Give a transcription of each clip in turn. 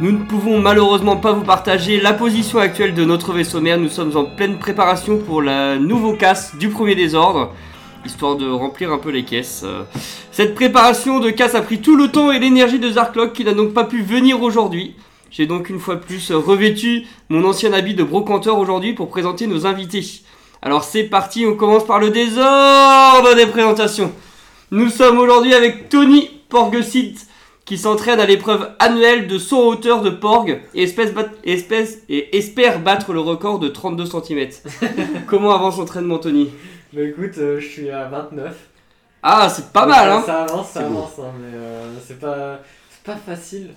Nous ne pouvons malheureusement pas vous partager la position actuelle de notre vaisseau mère. Nous sommes en pleine préparation pour la nouveau casse du premier désordre, histoire de remplir un peu les caisses. Cette préparation de casse a pris tout le temps et l'énergie de Zarklock qui n'a donc pas pu venir aujourd'hui. J'ai donc une fois plus revêtu mon ancien habit de brocanteur aujourd'hui pour présenter nos invités. Alors c'est parti, on commence par le désordre des présentations. Nous sommes aujourd'hui avec Tony Porgesit qui s'entraîne à l'épreuve annuelle de saut en hauteur de Porg et, espèce bat- espèce- et espère battre le record de 32 cm. Comment avance l'entraînement Tony? Bah écoute, euh, je suis à 29. Ah c'est pas Donc, mal euh, hein Ça avance, ça avance, hein, mais euh, c'est pas, c'est pas facile.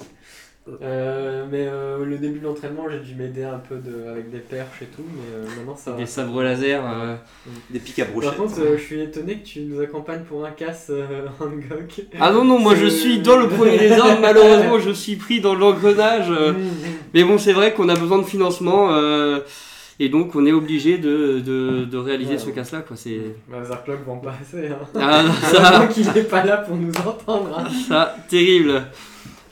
Euh, mais euh, le début de l'entraînement, j'ai dû m'aider un peu de, avec des perches et tout, mais euh, maintenant ça va. Des sabres laser. euh, Des pics à Par brochette. contre, euh, je suis étonné que tu nous accompagnes pour un casse euh, Hangok. Ah non non moi je suis dans le premier désordre malheureusement je suis pris dans l'engrenage. Mmh, mmh. Mais bon, c'est vrai qu'on a besoin de financement euh, et donc on est obligé de, de, de réaliser Ouais, ce ouais. casse-là. Quoi. C'est... Bah, Zarklog vend pas assez. Hein. Ah, ça, qu'il est pas là pour nous entendre. hein. ça, terrible.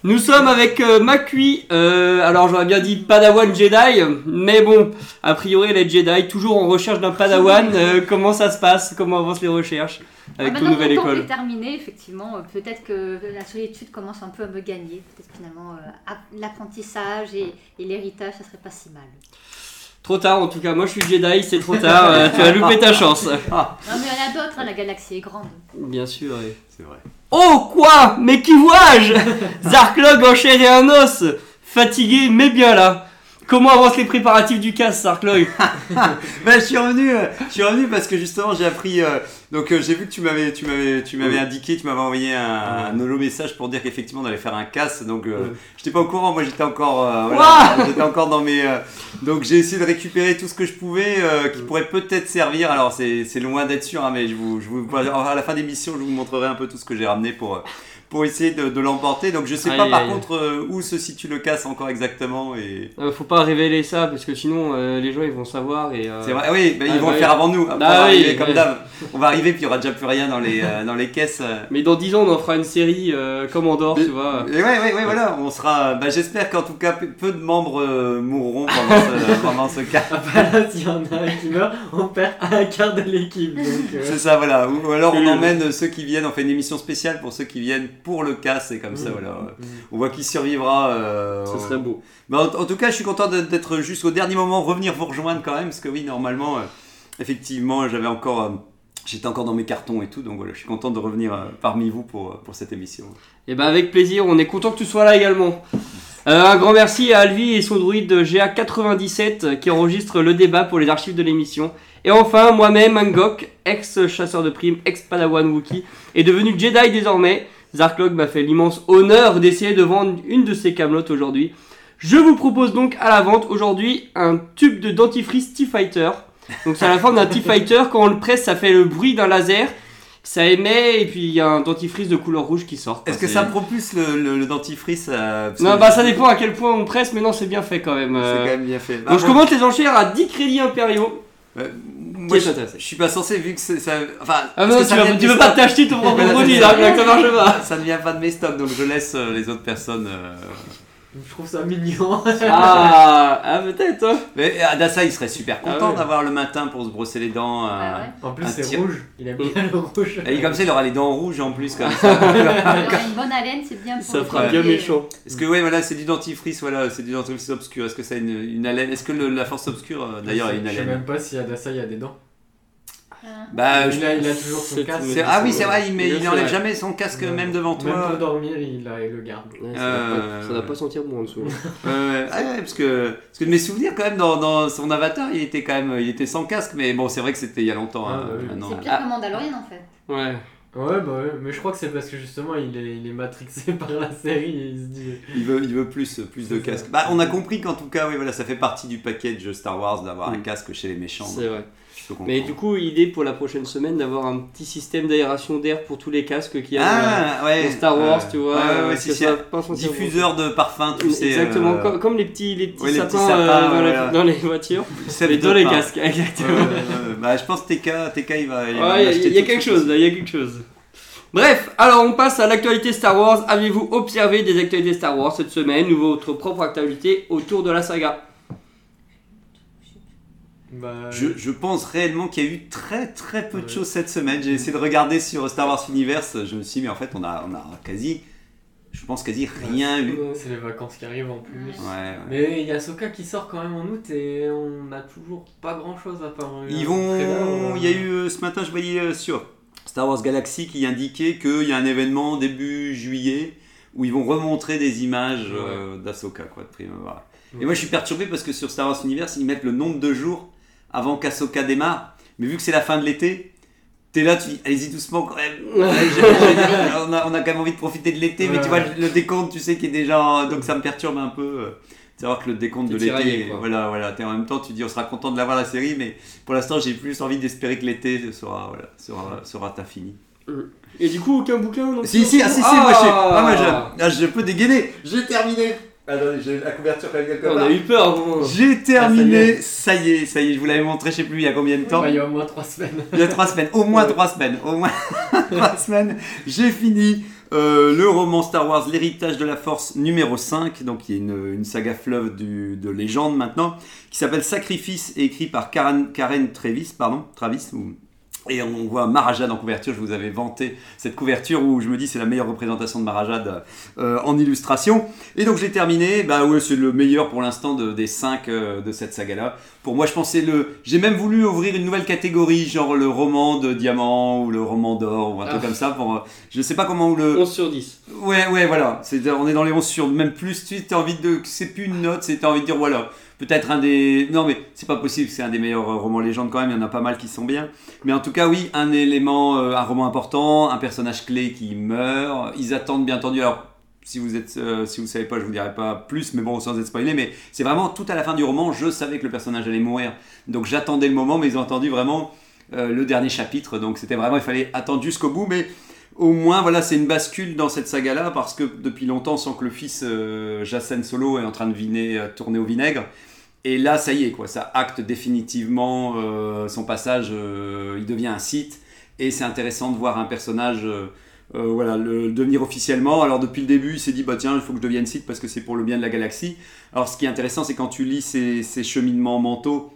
Nous sommes avec euh, Makui, euh, alors j'aurais bien dit Padawan Jedi, mais bon, a priori les Jedi, toujours en recherche d'un Padawan, euh, comment ça se passe, comment avancent les recherches avec Ah, ton maintenant nouvelle école? est terminé, effectivement, euh, peut-être que la solitude commence un peu à me gagner. Peut-être finalement euh, app- l'apprentissage et, et l'héritage, ça serait pas si mal. Trop tard en tout cas, moi je suis Jedi, c'est trop tard, euh, tu as loupé ta chance. Non, mais il y en a d'autres, hein, la galaxie est grande. Bien sûr, oui. C'est vrai. Oh quoi? Mais qui vois-je? Zarklog et un os. Fatigué mais bien là Comment avancent les préparatifs du casse, Zarklog Bah, je suis revenu, euh, je suis revenu parce que justement j'ai appris. euh, donc euh, j'ai vu que tu m'avais, tu m'avais, tu m'avais indiqué, tu m'avais envoyé un, un holo message pour dire qu'effectivement on allait faire un casse. Donc euh, j'étais pas au courant, moi j'étais encore, voilà, j'étais encore dans mes. donc j'ai essayé de récupérer tout ce que je pouvais qui pourrait peut-être servir. Alors c'est, c'est loin d'être sûr, hein, mais je vous, je vous, à la fin d'émission je vous montrerai un peu tout ce que j'ai ramené pour. Pour essayer de, de l'emporter, donc je sais pas par aïe. contre euh, où se situe le casse encore exactement et Euh, Faut pas révéler ça parce que sinon euh, les gens ils vont savoir et. euh, C'est vrai, ah oui, bah, ils Ah, vont bah le faire avant nous. Après, Ah on va oui, arriver comme d'hab. On va arriver, puis il y aura déjà plus rien dans les, dans les caisses. Mais dans 10 ans on en fera une série comme Andorre, Mais- tu vois. Et ouais, ouais, ouais, voilà, on sera. Bah, j'espère qu'en tout cas, peu de membres mourront pendant ce, pendant ce cas. Ah bah là, s'il y en a un qui meurt, on perd un quart de l'équipe. C'est ça, voilà. Ou, alors on emmène ceux qui viennent, on fait une émission spéciale pour ceux qui viennent pour le casse, et comme ça, Mm. voilà. mm. On voit qui survivra. euh, Ce serait beau. Bah, en, en tout cas, je suis content d'être jusqu'au dernier moment, revenir vous rejoindre quand même, parce que oui, normalement, euh, effectivement, j'avais encore, euh, j'étais encore dans mes cartons et tout, donc voilà, je suis content de revenir parmi vous pour, pour cette émission. Et bah avec plaisir, on est content que tu sois là également. Euh, un grand merci à Alvi et son druide GA97 euh, qui enregistre le débat pour les archives de l'émission. Et enfin, moi-même, Angok, ex-chasseur de primes, ex-padawan Wookie, est devenu Jedi désormais. Zarklog m'a fait l'immense honneur d'essayer de vendre une de ses camelotes aujourd'hui. Je vous propose donc à la vente aujourd'hui un tube de dentifrice T-Fighter. Donc c'est à la forme d'un T-Fighter, quand on le presse ça fait le bruit d'un laser, ça émet et puis il y a un dentifrice de couleur rouge qui sort. Est-ce que ça propulse le, le- le dentifrice euh, non, bah ça dépend à quel point on presse, mais non, c'est bien fait quand même. C'est euh. quand même bien fait. Bah, Donc je bon, commente les enchères à 10 crédits impériaux. euh, moi, je, suis pas censé vu que c'est- ça. Enfin, Ah parce non, que tu, ça vas- tu veux pas t'acheter ton propre produit, là, ça marche pas. Ça ne vient pas de mes stocks, donc je laisse euh, les autres personnes. euh, Je trouve ça mignon. Ah, ah peut-être. hein. Mais Adassa, il serait super Ah content ouais. d'avoir le matin pour se brosser les dents. euh, Ah ouais. En plus, c'est tir- rouge. Il aime bien le rouge. Et comme ça, il aura les dents rouges en plus, comme ça. Aura une bonne haleine, c'est bien pour Ça le fera bien méchant. Est-ce que, ouais, voilà, c'est du dentifrice, voilà, c'est du dentifrice obscur. Est-ce que ça a une, une haleine? Est-ce que le- la force obscure, euh, d'ailleurs, a une Je sais haleine? même pas si Adassa il y a des dents. Ah. Bah, il, a, il a toujours son casque. ah oui, c'est vrai, il, met- il n'enlève jamais son casque Ouais. même devant Même toi. pour dormir, il, a- il le garde. Ouais, ça, Euh, doit pas, doit pas sentir bon en dessous. Ah ouais, parce que, parce que de mes souvenirs, quand même, dans, dans son avatar, il était quand même il était sans casque, mais bon, c'est vrai que c'était il y a longtemps. Ah, hein, bah oui. maintenant. C'est pire Ah. que Mandalorian en fait. Ouais. Ouais, bah ouais, mais je crois que c'est parce que justement il est, il est matrixé par la série et il se dit. Il veut, il veut plus, plus de casques. Bah, on a compris qu'en tout cas, oui, voilà, ça fait partie du package Star Wars d'avoir un Mm. casque chez les méchants. C'est vrai. Mais du coup, idée pour la prochaine semaine d'avoir un petit système d'aération d'air pour tous les casques qu'il y a ah, dans- ouais. Star Wars, euh, tu vois. Ouais, ouais, euh, si, si, un diffuseur de parfum, tu sais. Exactement, euh, comme, comme les petits, les petits les sapins, petits sapins, euh, dans, les, voilà. dans les voitures, mais dans les pain. casques, exactement. Bah, je pense TK, TK il va. il va y il y, a quelque chose là, il y a quelque chose. Bref, alors on passe à l'actualité Star Wars. Avez-vous observé des actualités Star Wars cette semaine ou votre propre actualité autour de la saga? Bah, Je, je pense réellement qu'il y a eu très très peu de choses cette semaine. J'ai essayé de regarder sur Star Wars Universe. Je me suis dit, mais en fait, on a, on a quasi, je pense quasi rien eu. C'est les vacances qui arrivent en plus. Ouais. Ouais, ouais. Mais il y a Soka qui sort quand même en août et on n'a toujours pas grand chose à part. un Ils trailer, euh, vont. Il y a eu euh, ce matin, je voyais euh, sur Star Wars Galaxy qui indiquait qu'il y a un événement début juillet où ils vont remontrer des images euh, d'Asoka, quoi, de prime abord. Et moi, je suis perturbé parce que sur Star Wars Universe, ils mettent le nombre de jours avant qu'Asoka démarre. Mais vu que c'est la fin de l'été, t'es là, tu dis, allez-y doucement quand même. On, a, on a quand même envie de profiter de l'été, mais tu vois, le décompte, tu sais, qui est déjà. en- Donc ça me perturbe un peu. euh, de savoir que le décompte de l'été, voilà, voilà. T'es en même temps, tu dis, on sera content de l'avoir la série, mais pour l'instant, j'ai plus envie d'espérer que l'été sera, voilà, sera, sera ta fini. Et du coup, aucun bouquin non Si, si, ah, si, si, moi, je, ah, moi, Ah je, ah, je peux dégainer. J'ai terminé. Attendez, j'ai la couverture quand même quelque On part. a eu peur. J'ai terminé, ça y, est. ça y est, je vous l'avais montré, je sais plus il y a combien de temps. Bah, il y a au moins 3 semaines. Il y a trois semaines, au moins Ouais. trois semaines, au moins trois semaines. J'ai fini euh, le roman Star Wars, l'héritage de la Force numéro 5, donc il y a une, une saga fleuve du- de légende maintenant, qui s'appelle Sacrifice, et écrit par Karen, Karen Travis, pardon, Travis, ou- et on voit Marajad en couverture, je vous avais vanté cette couverture où je me dis c'est la meilleure représentation de Marajad euh, en illustration. Et donc j'ai terminé, bah ouais c'est le meilleur pour l'instant de- des 5 de cette saga-là. Pour moi je pensais le... J'ai même voulu ouvrir une nouvelle catégorie, genre le roman de diamant ou le roman d'or ou un truc Ah. comme ça. Pour, euh, je sais pas comment... Ou le... 11 sur 10. Ouais, ouais, voilà. C'est, on est dans les 11 sur même plus. Tu as envie de. C'est plus une note, c'est t'as envie de dire voilà. Peut-être un des. Non, mais c'est pas possible, c'est un des meilleurs euh, romans légendes quand même. Il y en a pas mal qui sont bien. Mais en tout cas, oui, un élément, euh, un roman important, un personnage clé qui meurt. Ils attendent bien entendu. Alors, si vous êtes, euh, si vous savez pas, je vous dirai pas plus, mais bon, sans être spoilé. Mais c'est vraiment tout à la fin du roman, je savais que le personnage allait mourir. Donc j'attendais le moment, mais ils ont attendu vraiment le dernier chapitre. Donc c'était vraiment, il fallait attendre jusqu'au bout. Mais au moins, voilà, c'est une bascule dans cette saga-là, parce que depuis longtemps, on sent que le fils euh, Jacen Solo est en train de viner, euh, tourner au vinaigre. Et là, ça y est, quoi, ça acte définitivement euh, son passage, il devient un site, et c'est intéressant de voir un personnage voilà, le, devenir officiellement. Alors depuis le début, il s'est dit, bah tiens, il faut que je devienne site parce que c'est pour le bien de la galaxie. Alors ce qui est intéressant, c'est quand tu lis ces, cheminements mentaux,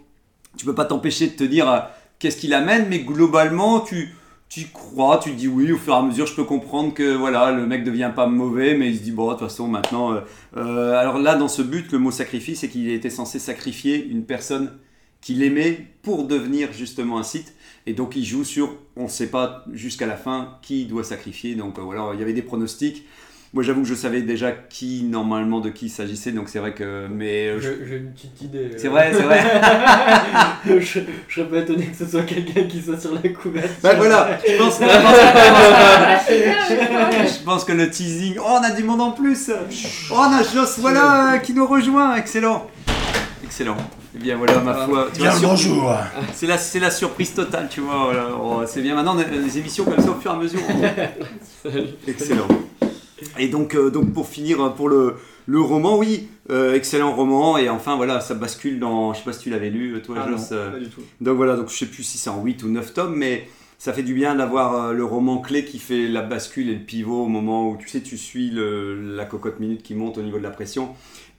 tu peux pas t'empêcher de te dire qu'est-ce qu'il amène, mais globalement, tu tu crois, tu dis oui, au fur et à mesure, je peux comprendre que voilà, le mec devient pas mauvais, mais il se dit bon, de toute façon, maintenant. euh, euh, alors là, dans ce but, le mot sacrifice, c'est qu'il était censé sacrifier une personne qu'il aimait pour devenir justement un site. Et donc, il joue sur, on ne sait pas jusqu'à la fin qui doit sacrifier. Donc euh, voilà, il y avait des pronostics. Moi, j'avoue que je savais déjà qui, normalement, de qui il s'agissait, donc c'est vrai que. Mais. euh, je- J'ai une petite idée. C'est vrai, c'est vrai. je, je serais pas étonné que ce soit quelqu'un qui soit sur la couverture. Bah voilà, je pense. Je pense que le teasing. Oh, on a du monde en plus Oh, on a Joss, voilà, euh, qui nous rejoint Excellent Excellent. Eh bien voilà, ma foi. tu vois, Bien le sur- bonjour. C'est la, c'est la surprise totale, tu vois. voilà. Oh, c'est bien. Maintenant, on a des émissions comme ça au fur et à mesure. Excellent. Et donc, euh, donc pour finir, euh, pour le, le roman, oui, euh, excellent roman. Et enfin, voilà, ça bascule dans. Je sais pas si tu l'avais lu, toi, Ah non, euh, pas du tout. donc voilà, donc je sais plus si c'est en 8 ou 9 tomes, mais ça fait du bien d'avoir le roman clé qui fait la bascule et le pivot au moment où tu sais, tu suis le- la cocotte minute qui monte au niveau de la pression.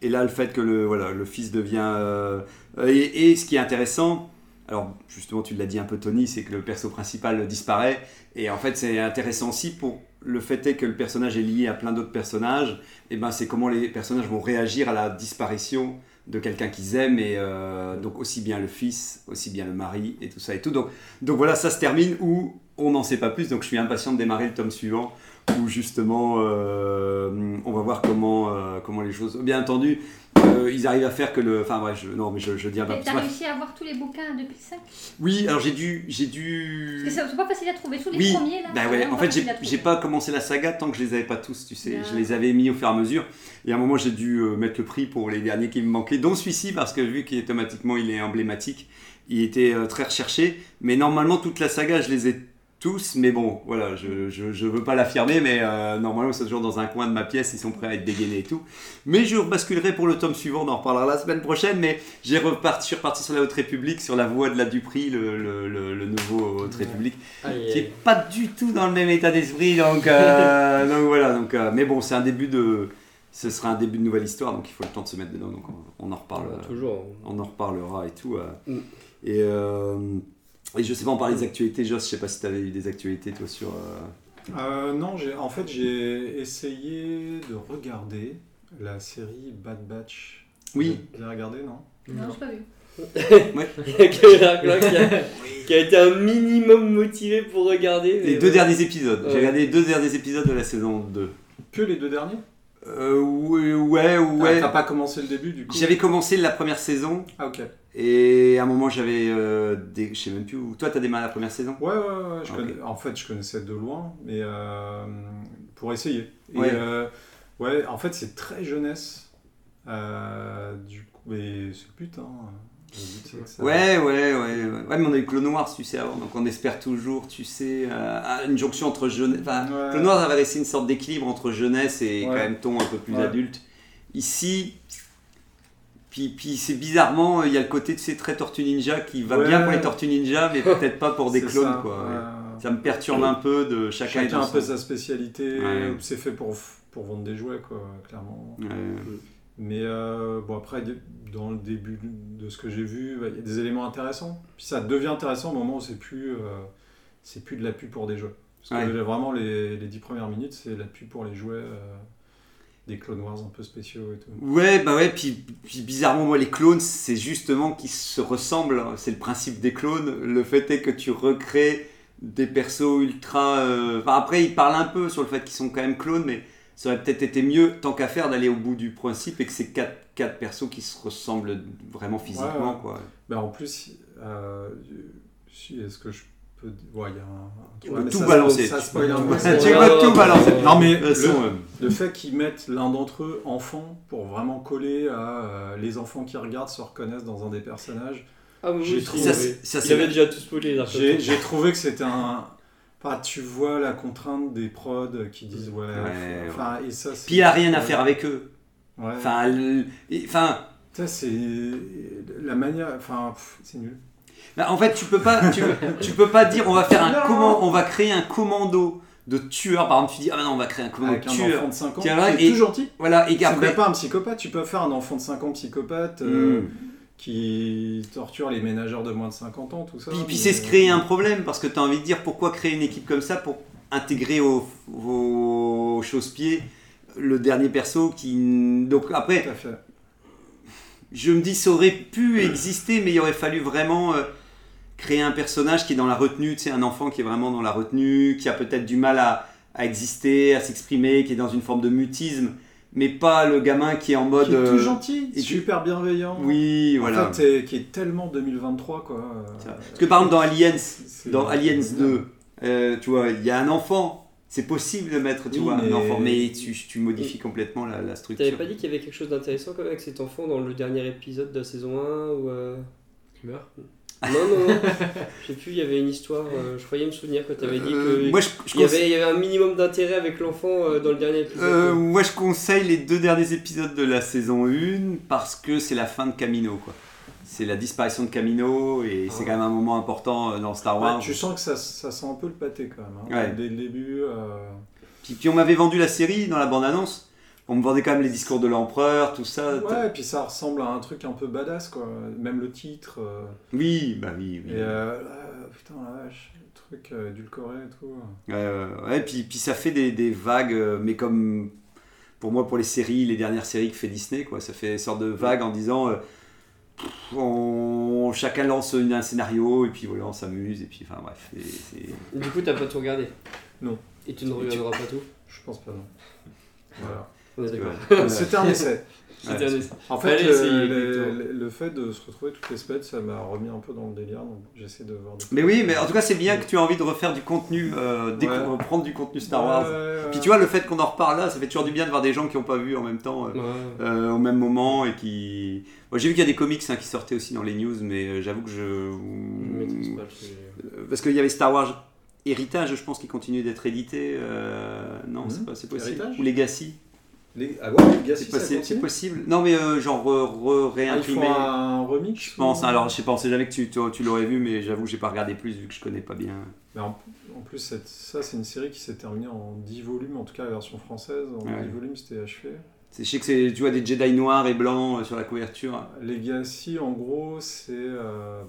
Et là, le fait que le, voilà, le fils devient. euh, et, et ce qui est intéressant, alors justement, tu l'as dit un peu, Tony, c'est que le perso principal disparaît. Et en fait, c'est intéressant aussi pour le fait est que le personnage est lié à plein d'autres personnages. Et ben, c'est comment les personnages vont réagir à la disparition de quelqu'un qu'ils aiment et euh, donc aussi bien le fils, aussi bien le mari et tout ça et tout. Donc, donc voilà, ça se termine où on n'en sait pas plus. Donc je suis impatient de démarrer le tome suivant où justement euh, on va voir comment, euh, comment les choses. Bien entendu, euh, ils arrivent à faire que le. Enfin bref, je, non, mais je, je dirais pas. T'as réussi à avoir tous les bouquins depuis le 5 Oui, alors j'ai dû. J'ai dû. C'est pas facile à trouver. Tous les Oui, premiers là. bah ouais. En fait, j'ai pas commencé la saga tant que je les avais pas tous, tu sais. Je D'accord. les avais mis au fur et à mesure. Et à un moment, j'ai dû mettre le prix pour les derniers qui me manquaient, dont celui-ci, parce que vu qu'automatiquement il est emblématique, il était très recherché. Mais normalement, toute la saga, je les ai tous. Mais bon, voilà, je, je, je veux pas l'affirmer, mais euh, normalement, c'est toujours dans un coin de ma pièce, ils sont prêts à être dégainés et tout. Mais je rebasculerai pour le tome suivant, on en reparlera la semaine prochaine. Mais j'ai reparti, je suis reparti sur la Haute République, sur la voie de la Dupri, le, le, le, le nouveau Haute République qui est pas du tout dans le même état d'esprit donc, euh, donc voilà donc euh, mais bon c'est un début de ce sera un début de nouvelle histoire donc il faut le temps de se mettre dedans donc on, on en reparle toujours. on en reparlera et tout euh. Mm. et et je sais pas on parlait des actualités Joss je sais pas si tu avais eu des actualités toi sur euh, Euh, non, j'ai- en fait, j'ai essayé de regarder la série Bad Batch. Oui. Vous avez regardé, non? Non, j'ai pas vu. Il y a que Darklock qui a, qui a été un minimum motivé pour regarder. les deux ouais. derniers épisodes j'ai Ouais. regardé les deux derniers épisodes de la saison 2 Que les deux derniers? Euh, ouais ouais Ah, ouais T'as pas commencé le début, du coup? J'avais commencé la première saison Ah, ok. Et à un moment j'avais euh, des... je sais même plus où toi t'as démarré la première saison? Ouais, ouais, ouais. je Ok. connais- En fait, je connaissais de loin, mais euh, pour essayer. Et, Ouais. euh, ouais, en fait, c'est très jeunesse. Du coup, mais c'est le but, hein. Ouais, ouais, ouais, ouais. Ouais, mais on a eu Clone Noir, tu sais, avant, donc on espère toujours, tu sais, euh, une jonction entre jeunesse. Enfin, Ouais. Clone Noir avait laissé une sorte d'équilibre entre jeunesse et Ouais. quand même ton un peu plus adulte. Ici, puis, puis c'est bizarrement, il y a le côté, tu sais, très Tortue Ninja qui va Ouais. bien pour les Tortues Ninja, mais peut-être pas pour des clones, ça, quoi. ouais. Ça me perturbe un peu de chacun, Chacun a un peu sa spécialité. Ouais. C'est fait pour, pour vendre des jouets, quoi, clairement. Mais euh, bon, après, dans le début de ce que j'ai vu, bah, il y a des éléments intéressants. Puis ça devient intéressant au moment où c'est plus, euh, c'est plus de la pub pour des jeux. Parce que vraiment, les, les 10 premières minutes, c'est la pub pour les jouets euh, des Clone Wars un peu spéciaux et tout. Ouais, bah ouais, puis, puis bizarrement, moi, les clones, c'est justement qu'ils se ressemblent. C'est le principe des clones. Le fait est que tu recrées des persos ultra. euh, Enfin, après, ils parlent un peu sur le fait qu'ils sont quand même clones, mais ça aurait peut-être été mieux, tant qu'à faire, d'aller au bout du principe et que c'est quatre, quatre persos qui se ressemblent vraiment physiquement, Ouais, ouais. quoi. Bah, en plus, euh, est-ce que je peux. Ouais, il y a un. Tu ouais, peux tout ça- balancer. Ça Tu peux tout- peu. tu c'est- peux tout balancer. Non, mais le, euh, le fait qu'ils mettent l'un d'entre eux enfant pour vraiment coller à euh, les enfants qui regardent se reconnaissent dans un des personnages. Ah, oui, J'ai trouvé- ça, Ça, Il avait déjà tout spoilé. J'ai trouvé que c'était un. Enfin, tu vois la contrainte des prods qui disent ouais. Ouais, enfin, et ça, c'est- Puis il n'y a rien à faire avec eux. Ouais. Enfin, le- enfin, Ça, c'est la manière. Enfin, c'est nul. Bah, en fait, tu peux pas, tu, tu peux pas dire on va faire un Non. comment, on va créer un commando de tueurs. Par exemple, tu dis ah non, on va créer un commando Avec de un tueurs. enfant de 5 ans Tiens, là, qui et- est tout gentil. Voilà, et C'est même pas un psychopathe. Tu peux faire un enfant de 5 ans psychopathe euh, Hmm. qui torture les ménageurs de moins de 50 ans, tout ça. puis, c'est se créer un problème parce que tu as envie de dire pourquoi créer une équipe comme ça pour intégrer au, au chausse-pied le dernier perso qui. Donc après. Je me dis ça aurait pu exister, mais il aurait fallu vraiment euh, créer un personnage qui est dans la retenue, tu sais, un enfant qui est vraiment dans la retenue, qui a peut-être du mal à, à exister, à s'exprimer, qui est dans une forme de mutisme, mais pas le gamin qui est en mode. Qui est euh, tout gentil, et super bienveillant. Oui, voilà. En fait, et qui est tellement 2023, quoi. Parce que par exemple, dans Aliens, dans Aliens c'est 2, euh, tu vois, il y a un enfant. C'est possible de mettre, tu Oui, vois, mais- un enfant, mais tu, tu modifies complètement la, la structure. T'avais pas dit qu'il y avait quelque chose d'intéressant quand même avec cet enfant dans le dernier épisode de la saison 1 ou euh, Qui meurt? Non, non, non. Je sais plus, il y avait une histoire, euh, je croyais me souvenir quand t'avais dit Euh, que. moi, je, je il, y conseille- avait, il y avait un minimum d'intérêt avec l'enfant euh, dans le dernier épisode. euh, moi, je conseille les deux derniers épisodes de la saison 1 parce que c'est la fin de Camino, quoi. C'est la disparition de Camino et c'est quand même un moment important euh, dans Star Ouais, Wars. tu sens que ça, ça sent un peu le pâté, quand même. hein. Ouais. Dès le début. euh, Puis, puis on m'avait vendu la série dans la bande-annonce. On me vendait quand même les discours de l'empereur, tout ça. Ouais, et puis ça ressemble à un truc un peu badass, quoi. Même le titre. euh, Oui, bah oui. oui. Et euh, putain, la vache, le truc édulcoré et tout. Ouais, puis, puis ça fait des, des vagues, mais comme pour moi, pour les séries, les dernières séries que fait Disney, quoi, ça fait une sorte de vague en disant on, chacun lance une- un scénario et puis voilà, on s'amuse, et puis enfin bref. c'est- c'est- Du coup, t'as pas tout regardé? Non. Et tu ne regarderas pas tout? Je pense pas, non. Voilà. On est d'accord. Ouais. C'était un essai. En fait, essayer, le, fait de se retrouver toutes les semaines, ça m'a remis un peu dans le délire, donc j'essaie de voir Mais oui, mais en tout cas, c'est bien que tu as envie de refaire du contenu, euh, Ouais. reprendre du contenu Star Wars. ouais, ouais. Puis tu vois, le fait qu'on en reparle là, ça fait toujours du bien de voir des gens qui n'ont pas vu en même temps, euh, Ouais. euh, au même moment et qui. Moi, j'ai vu qu'il y a des comics hein, qui sortaient aussi dans les news, mais euh, j'avoue que je. Je maîtrise pas le sujet. Euh, Parce qu'il y avait Star Wars Héritage, je pense, qui continue d'être édité. euh, Non, Mhm. c'est pas c'est possible. Héritage Ou Legacy. Les... Ah ouais, les C'est possible. Non, mais euh, genre re- re- Ah, réimprimé. un remix Je pense, ou- alors je sais pas, on sait jamais que tu, tu, tu l'aurais vu, mais j'avoue que j'ai pas regardé plus vu que je connais pas bien. Mais en, en plus, cette- ça, c'est une série qui s'est terminée en 10 volumes, en tout cas la version française. En Ouais. 10 volumes, c'était achevé. C'est- Je sais que c'est, tu vois, des Jedi noirs et blancs euh, sur la couverture. Legacy, en gros, c'est. euh,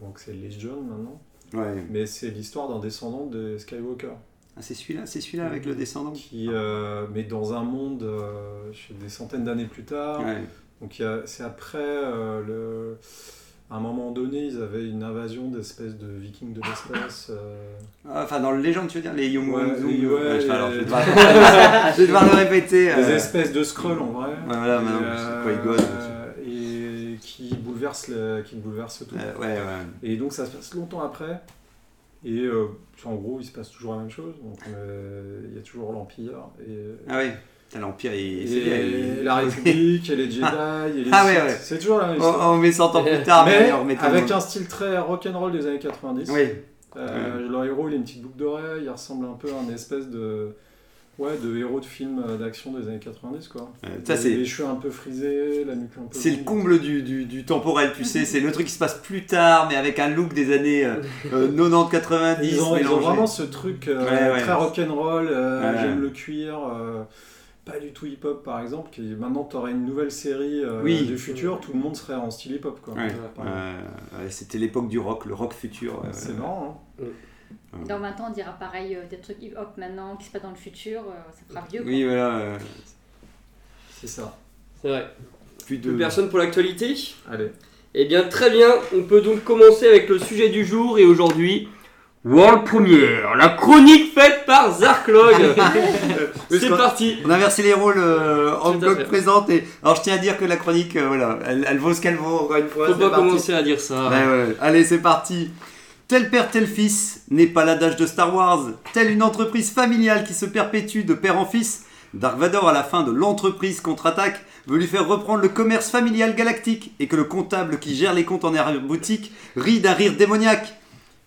donc c'est Legion maintenant. Ouais. Mais c'est l'histoire d'un descendant de Skywalker. Ah, c'est celui-là, c'est celui-là avec le descendant. Qui, euh, mais dans un monde euh, je sais, des centaines d'années plus tard. Ouais. Donc c'est après euh, le. À un moment donné, ils avaient une invasion d'espèces de vikings de l'espace. euh, Ah, Enfin, dans le légende, tu veux dire, les Young Ouais, les- je vais- alors, je vais les- devoir, je vais devoir le répéter. Des espèces de scrolls en vrai. Voilà, maintenant, Et, Et qui bouleversent, le- qui bouleversent tout. Et donc ça se passe longtemps après. Et euh, en gros, il se passe toujours la même chose. Donc euh, il y a toujours l'Empire. Et, Ah ouais. Putain, L'Empire, il- et il- la République, et les Jedi, et les Ah ouais, Sith. ouais. C'est toujours la même On, histoire. on met 100 ans plus tard, mais, on avec un style très rock'n'roll des années 90. Oui. Euh, Le héros, il a une petite boucle d'oreille, il ressemble un peu à un espèce de, ouais, de héros de film euh, d'action des années 90. Quoi. Ça, Les- cheveux un peu frisés, la nuque un peu. C'est le comble du, du, du temporel, tu sais, c'est le truc qui se passe plus tard, mais avec un look des années euh, euh, 90-90. Ils ont, ils ont mélangé. vraiment ce truc euh, Ouais, ouais. très rock'n'roll, euh, Ouais. j'aime le cuir, euh, pas du tout hip-hop par exemple. Qui, maintenant, tu aurais une nouvelle série euh, Oui. du futur, tout le monde serait en style hip-hop. Quoi. C'était l'époque du rock, le rock futur. ouais, C'est marrant. Hein. Dans 20 ans, on dira pareil euh, des trucs hip-hop maintenant qui se passent dans le futur, euh, ça fera vieux. quoi. Oui, voilà. euh, C'est ça. C'est vrai. plus de. Plus personne pour l'actualité Allez. Eh bien, très bien. On peut donc commencer avec le sujet du jour et aujourd'hui. World Premiere, la chronique faite par Zarklog. Parce C'est qu'on- parti. On a inversé les rôles, euh, Tout à Hancock fait. présente. Et... Alors je tiens à dire que la chronique, euh, voilà, elle, elle vaut ce qu'elle vaut, encore une fois. Faut c'est pas parti. commencer à dire ça. Ouais, ouais. Allez, c'est parti. Tel père, tel fils n'est pas l'adage de Star Wars. Telle une entreprise familiale qui se perpétue de père en fils. Dark Vador, à la fin de l'entreprise contre-attaque, veut lui faire reprendre le commerce familial galactique et que le comptable qui gère les comptes en arrière-boutique rit d'un rire démoniaque.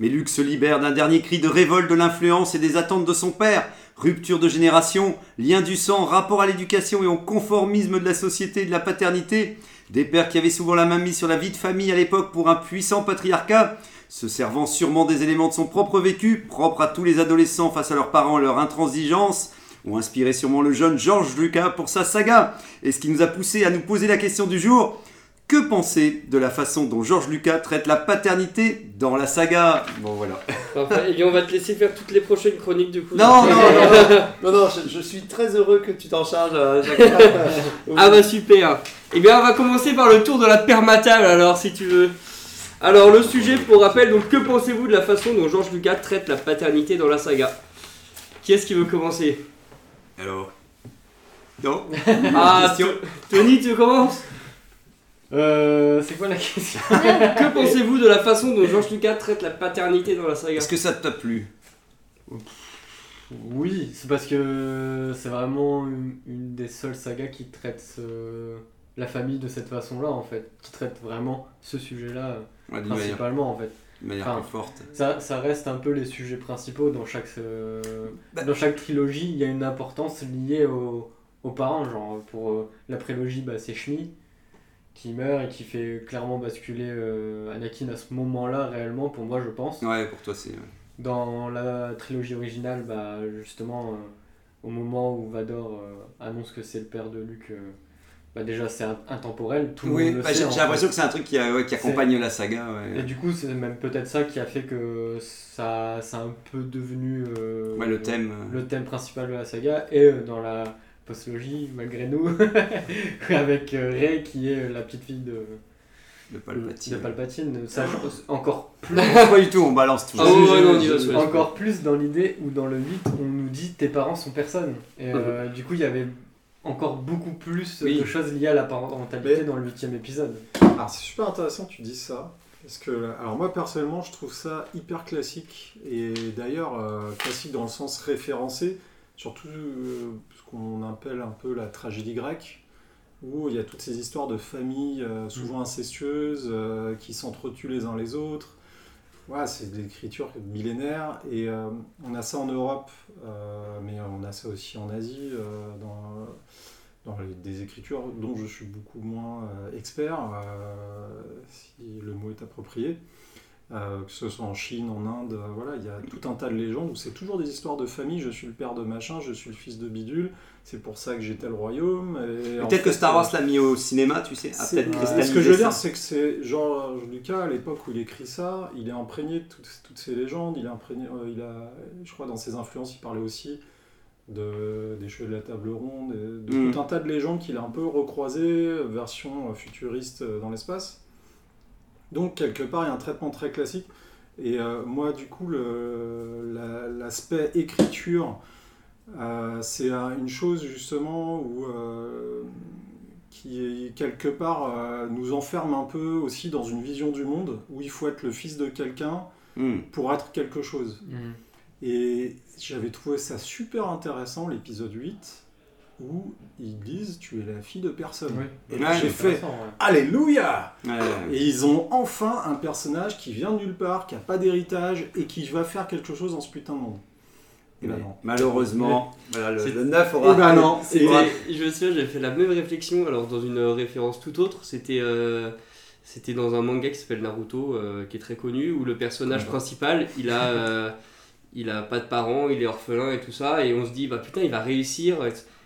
Mais Luke se libère d'un dernier cri de révolte de l'influence et des attentes de son père. Rupture de génération, lien du sang, rapport à l'éducation et au conformisme de la société et de la paternité. Des pères qui avaient souvent la main mise sur la vie de famille à l'époque pour un puissant patriarcat, se servant sûrement des éléments de son propre vécu, propre à tous les adolescents face à leurs parents et leur intransigeance, ont inspiré sûrement le jeune George Lucas pour sa saga. Et ce qui nous a poussé à nous poser la question du jour, que penser de la façon dont George Lucas traite la paternité dans la saga? Bon voilà. Et on va te laisser faire toutes les prochaines chroniques du coup. Non, non, non, non, non, non, je, je suis très heureux que tu t'en charges euh, Jacques. Ah bah super. Eh bien, on va commencer par le tour de la permatale alors, si tu veux. Alors, le sujet, pour rappel, donc que pensez-vous de la façon dont George Lucas traite la paternité dans la saga? Qui est-ce qui veut commencer? Alors. Non. Ah, Tony, tu commences? Euh, c'est quoi la question? Que pensez-vous de la façon dont George Lucas traite la paternité dans la saga? Est-ce que ça t'a plu Oui, c'est parce que c'est vraiment une, une des seules sagas qui traite ce- la famille de cette façon-là, en fait. Qui traite vraiment ce sujet-là. euh, Ouais, d'une manière, principalement, en fait. manière Enfin, plus forte. Ça, ça reste un peu les sujets principaux dans chaque, euh, Bah- dans chaque trilogie. Il y a une importance liée au- aux parents. Genre, pour euh, la prélogie, bah, c'est Shmi qui meurt et qui fait clairement basculer euh, Anakin à ce moment-là, réellement, pour moi, je pense. Ouais, pour toi c'est. ouais. Dans la trilogie originale, bah, justement, euh, au moment où Vador euh, annonce que c'est le père de Luke, euh, bah, déjà c'est in- intemporel. Tout le monde le bah, sait. j'ai l'impression fait. que c'est un truc qui, a- ouais, qui accompagne la saga. Et du coup, c'est même peut-être ça qui a fait que ça, a un peu devenu euh, Ouais, le thème. euh. le thème principal de la saga. Et euh, dans la postlogie, malgré nous, avec euh, Rey qui est la petite fille de, de Palpatine. de Palpatine. Ça, je pense encore plus. pas du tout, on balance tout. Ah ouais, ouais, non, on y va, Je- sur les encore plus dans l'idée où dans le 8 on nous dit tes parents sont personne et euh, du coup il y avait encore beaucoup plus Oui. de choses liées à la parentalité Mais- dans le huitième épisode. Alors c'est super intéressant que tu dises ça. Parce que, alors moi personnellement, je trouve ça hyper classique. Et d'ailleurs, euh, classique dans le sens référencé, surtout euh, ce qu'on appelle un peu la tragédie grecque, où il y a toutes ces histoires de familles euh, souvent incestueuses euh, qui s'entretuent les uns les autres. Ouais, c'est de l'écriture millénaire. Et euh, on a ça en Europe, euh, mais on a ça aussi en Asie, euh, dans dans des écritures dont je suis beaucoup moins expert, si le mot est approprié. Euh, que ce soit en Chine, en Inde, euh, voilà, il y a tout un tas de légendes où c'est toujours des histoires de famille. Je suis le père de machin, je suis le fils de bidule. C'est pour ça que j'ai tel royaume. Peut-être que Star euh, Wars l'a mis au cinéma, tu sais. Peut-être euh, ce que je veux ça. dire, c'est que c'est George Lucas à l'époque où il écrit ça, il est imprégné de toutes, toutes ces légendes. Il est imprégné, euh, il a, je crois, dans ses influences, il parlait aussi de des cheveux de la table ronde, de Mm. tout un tas de légendes qu'il a un peu recroisées, euh, version euh, futuriste euh, dans l'espace. Donc quelque part, il y a un traitement très classique. Et euh, moi, du coup, la- l'aspect écriture, euh, c'est euh, une chose justement où euh, qui quelque part euh, nous enferme un peu aussi dans une vision du monde où il faut être le fils de quelqu'un Hmm. pour être quelque chose. Mhm. Et j'avais trouvé ça super intéressant l'épisode 8 où ils disent tu es la fille de personne. Oui. Et là Ouais, j'ai c'est fait ouais. Alléluia Ouais, ouais. Et ils ont enfin un personnage qui vient de nulle part, qui a pas d'héritage et qui va faire quelque chose dans ce putain de monde. Et ben Mais non. Malheureusement, voilà, le, C'est- le 9 aura. Eh ben non. Et- je me souviens, j'avais fait la même réflexion, alors dans une référence tout autre, c'était euh, c'était dans un manga qui s'appelle Naruto, euh, qui est très connu, où le personnage Ouais. principal, il a, euh, il a pas de parents, il est orphelin et tout ça, et on se dit, bah putain, il va réussir.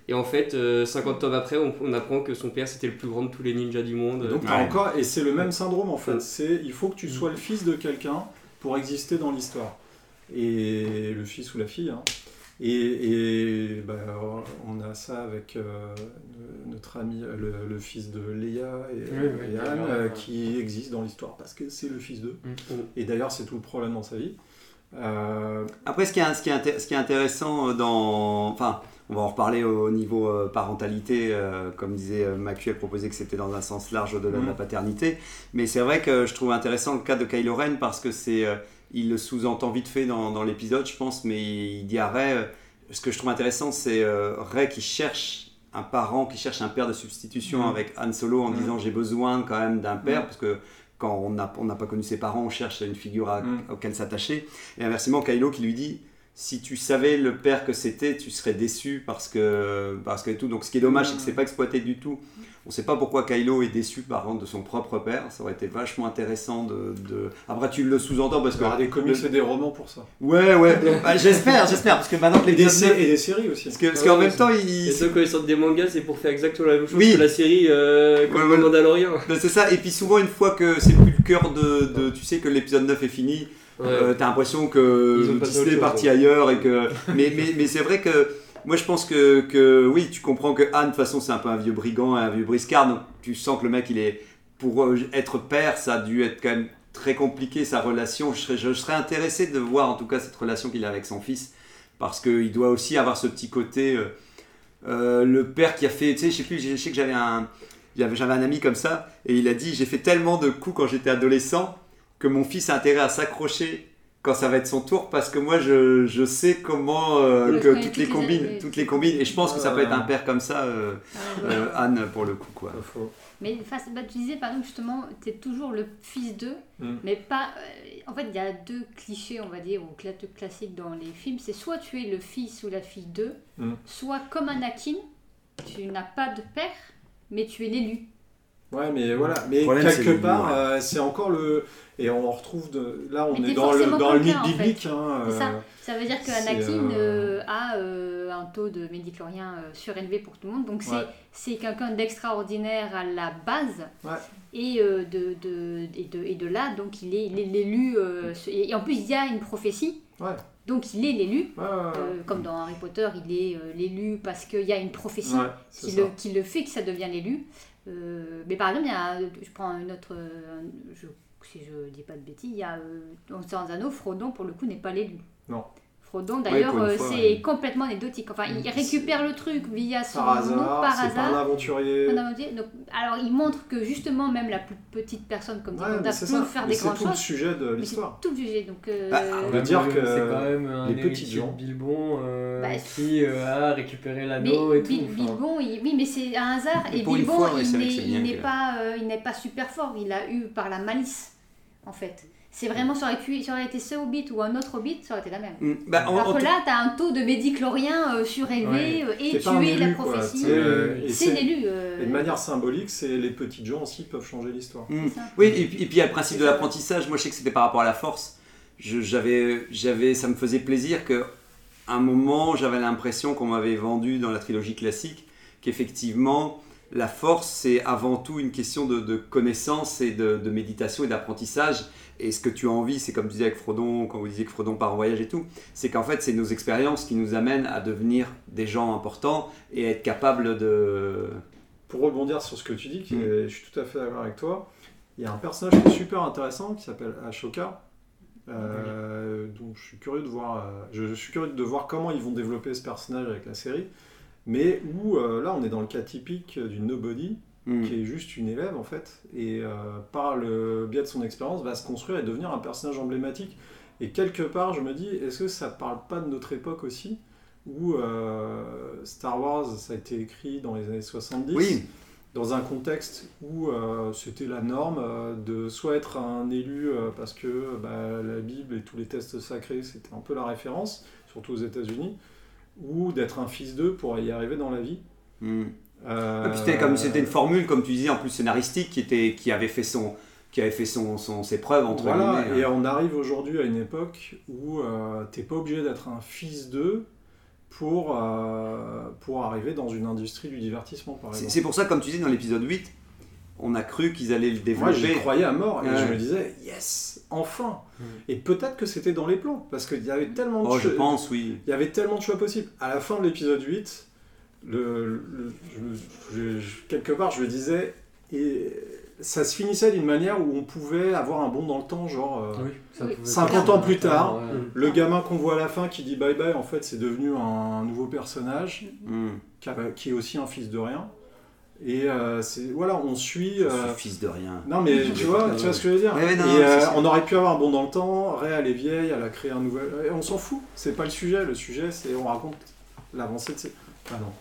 Et en fait, euh, 50 tomes après, on, on apprend que son père, c'était le plus grand de tous les ninjas du monde. Donc Ouais. encore, et c'est le même syndrome en fait, c'est il faut que tu sois le fils de quelqu'un pour exister dans l'histoire. Et le fils ou la fille. hein. Et, et bah, on a ça avec euh, notre ami, euh, le, le fils de Léa et, Oui, oui, et Anne, ouais, euh, ouais. qui existe dans l'histoire parce que c'est le fils d'eux. Mm. Et d'ailleurs, c'est tout le problème dans sa vie. Euh, Après, ce qui est, ce qui est, inté- ce qui est intéressant euh, dans. Enfin, on va en reparler au niveau euh, parentalité. euh, comme disait euh, Macu, elle proposait que c'était dans un sens large au-delà de la Mhm. paternité. Mais c'est vrai que je trouve intéressant le cas de Kylo Ren parce que c'est. euh, il le sous-entend vite fait dans, dans l'épisode, je pense, mais il dit à Ray. euh, ce que je trouve intéressant, c'est Ray qui cherche un parent, qui cherche un père de substitution Mhm. avec Han Solo en Mhm. disant j'ai besoin quand même d'un père parce que quand on n'a on pas connu ses parents, on cherche une figure à- auquel s'attacher. Et inversement, Kylo qui lui dit si tu savais le père que c'était, tu serais déçu parce que parce que tout. Donc ce qui est dommage, c'est que c'est pas exploité du tout. On sait pas pourquoi Kylo est déçu par contre de son propre père. Ça aurait été vachement intéressant de. de- Après tu le sous-entends parce il que y aura des comics le- et des romans pour ça. ouais ouais. Bah, j'espère j'espère parce que maintenant que Et des, l'épisode sé- 9 et des séries aussi. parce que parce qu'en Ouais, même temps il Et ceux quand ils sortent des mangas, c'est pour faire exactement la même chose Oui. que la série euh, comme Ouais, ouais. le Mandalorian. Ben, c'est ça, et puis souvent une fois que c'est plus le cœur de, de- Tu sais que l'épisode 9 est fini. Euh, t'as l'impression que Disney est parti ailleurs et que. mais mais, mais c'est vrai que. Moi je pense que, que oui, tu comprends que Anne, de toute façon, c'est un peu un vieux brigand, un vieux briscard, donc tu sens que le mec, il est. Pour être père, ça a dû être quand même très compliqué sa relation. Je serais, je serais intéressé de voir en tout cas cette relation qu'il a avec son fils, parce qu'il doit aussi avoir ce petit côté. euh, euh, le père qui a fait, tu sais, je sais plus, je sais que j'avais un, j'avais, j'avais un ami comme ça, et il a dit J'ai fait tellement de coups quand j'étais adolescent que mon fils a intérêt à s'accrocher quand ça va être son tour, parce que moi je, je sais comment euh, que toutes toutes les combines, les- toutes les combines, et je pense que ça peut être un père comme ça, euh, euh, Anne pour le coup quoi. Mais face, bah, tu disais par exemple justement, tu es toujours le fils d'eux, Mm. mais pas. euh, en fait, il y a deux clichés, on va dire, ou cla- classiques dans les films. C'est soit tu es le fils ou la fille d'eux, Mm. soit comme Anakin, tu n'as pas de père, mais tu es l'élu. Ouais, mais voilà, mais problème, quelque part, euh, c'est encore le. Et on en retrouve. De... Là, on Mais est dans le, dans le mythe cas, en fait. biblique. Hein, C'est ça. euh, Ça veut dire que Anakin euh, a euh, un taux de médiclorien euh, surélevé pour tout le monde. Donc c'est Ouais. c'est quelqu'un d'extraordinaire à la base. Ouais. Et, euh, de, de, et, de, et de là, donc il est l'élu. euh, et en plus, il y a une prophétie. Ouais. Donc il est l'élu. ouais, ouais, Euh, comme dans Harry Potter, il est euh, l'élu parce qu'il y a une prophétie qui, le, qui le fait que ça devient l'élu. Euh, mais par exemple, il y a, je prends une autre, euh, je, si je dis pas de bêtises, il y a euh, Anneaux, Frodon pour le coup n'est pas l'élu. Non. Frodon, d'ailleurs, une euh, c'est ouais. complètement anecdotique. Enfin, il C'est- récupère le truc via son Par nom, hasard, par c'est pas un hasard. aventurier. On a dit- donc, alors, il montre que justement, même la plus petite personne comme Ouais, mais c'est peut ça. faire Mais des c'est grandes tout le choses. sujet de Mais c'est l'histoire. tout le sujet. Donc, euh, Bah, On va dire que c'est quand même un les petits gens- Bilbon euh, Bah, qui euh, a récupéré l'anneau et tout. Enfin. Bilbon, il- oui, mais c'est un hasard. Mais Et Bilbon, fois, ouais, c'est il n'est- c'est pas, euh, il n'est pas super fort. Il a eu par la malice, en fait. C'est vraiment, ça aurait, pu, ça aurait été ce Hobbit ou un autre Hobbit, ça aurait été la même. Mm, bah, en- Alors en que là, tu as un taux de médiclorien euh, surélevé Ouais. euh, et un tué la prophétie. tu c'est l'élu. euh, Et de manière symbolique, c'est les petits gens aussi peuvent changer l'histoire. Mm. Oui, et puis, et puis il y a le principe de l'apprentissage. Moi, je sais que c'était par rapport à la force. Je- J'avais, j'avais, ça me faisait plaisir que, à un moment, j'avais l'impression qu'on m'avait vendu dans la trilogie classique qu'effectivement, la force, c'est avant tout une question de, de connaissance et de, de méditation et d'apprentissage. Et ce que tu as envie, c'est comme tu disais avec Frodon, quand vous disiez que Frodon part en voyage et tout, c'est qu'en fait, c'est nos expériences qui nous amènent à devenir des gens importants et à être capables de. Pour rebondir sur ce que tu dis, Mm. je suis tout à fait d'accord avec toi, il y a un personnage qui est super intéressant qui s'appelle Ashoka. euh, donc je suis curieux de voir, euh, je, je suis curieux de voir comment ils vont développer ce personnage avec la série, mais où euh, là on est dans le cas typique d'une nobody Mm. qui est juste une élève en fait, et euh, par le biais de son expérience va se construire et devenir un personnage emblématique. Et quelque part, je me dis, est-ce que ça parle pas de notre époque aussi, où euh, Star Wars, ça a été écrit dans les années 70, Oui. dans un contexte où euh, c'était la norme euh, de soit être un élu parce que bah, la Bible et tous les tests sacrés, c'était un peu la référence, surtout aux États-Unis, ou d'être un fils d'eux pour y arriver dans la vie. Mm. Euh, Et puis c'était comme c'était une formule, comme tu disais, en plus scénaristique, qui était, qui avait fait son, qui avait fait son, son- ses preuves entre Voilà, guillemets. et hein. on arrive aujourd'hui à une époque où euh, t'es pas obligé d'être un fils d'eux pour, euh, pour arriver dans une industrie du divertissement, par C'est exemple. c'est pour ça, comme tu dis dans l'épisode 8, on a cru qu'ils allaient le Moi, développer. j'y croyais à mort et Ouais. je me disais, yes, enfin Mm. Et peut-être que c'était dans les plans, parce qu'il y avait tellement de Oh, je cho- pense, oui. Il y avait tellement de choix possibles. À la fin de l'épisode 8, le, le- je- je- je- quelque part, je me disais, et ça se finissait d'une manière où on pouvait avoir un bond dans le temps, genre... euh, Oui, ça Oui. pouvait 50 faire ans plus tard, ouais. Le gamin qu'on voit à la fin qui dit bye bye, en fait, c'est devenu un nouveau personnage Mm. qui, a- qui est aussi un fils de rien. Et euh, c'est voilà, on suit. Euh, fils de rien. Non mais tu vois, tu vois ce que je veux dire. Ouais, ouais, non, et non, euh, on aurait pu avoir un bond dans le temps. Ré, elle est vieille, elle a créé un nouvel. et on s'en fout. C'est pas le sujet. Le sujet, c'est on raconte l'avancée de ses. Ah non.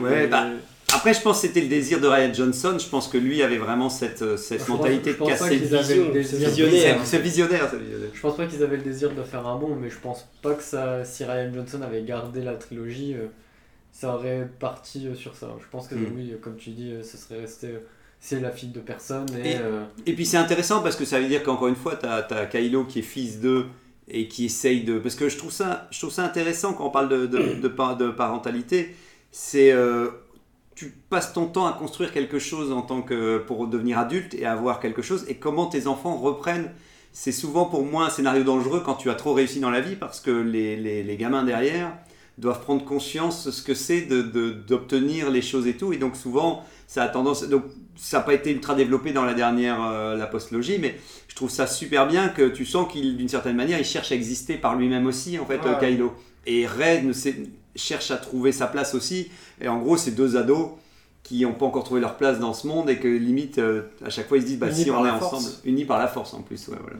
Ouais, et- bah, Après, je pense que c'était le désir de Ryan Johnson. Je pense que lui avait vraiment cette, euh, cette Je mentalité de casser vision, le visionnaire. C'est visionnaire. Je pense pas qu'ils avaient le désir de faire un bon, mais je pense pas que ça, si Ryan Johnson avait gardé la trilogie, euh, ça aurait parti euh, sur ça. Je pense que Mm. oui, comme tu dis, ça serait resté. c'est la fille de personne et. Et- euh, Et puis c'est intéressant parce que ça veut dire qu'encore une fois, tu as, Kylo qui est fils d'eux et qui essaye de... Parce que je trouve ça, je trouve ça intéressant quand on parle de, de, de par- de parentalité. C'est... euh, tu passes ton temps à construire quelque chose en tant que pour devenir adulte et avoir quelque chose et comment tes enfants reprennent c'est souvent pour moi un scénario dangereux quand tu as trop réussi dans la vie parce que les, les, gamins derrière doivent prendre conscience de ce que c'est de- de- d'obtenir les choses et tout et donc souvent ça a tendance ça n'a pas été ultra développé dans la dernière euh, la postlogie mais je trouve ça super bien que tu sens qu'il d'une certaine manière il cherche à exister par lui-même aussi en fait Ouais. euh, Kylo et Rey ne cherche à trouver sa place aussi et en gros c'est deux ados qui n'ont pas encore trouvé leur place dans ce monde et que limite euh, à chaque fois ils se disent bah Unis si on est ensemble force. unis par la force en plus ouais, voilà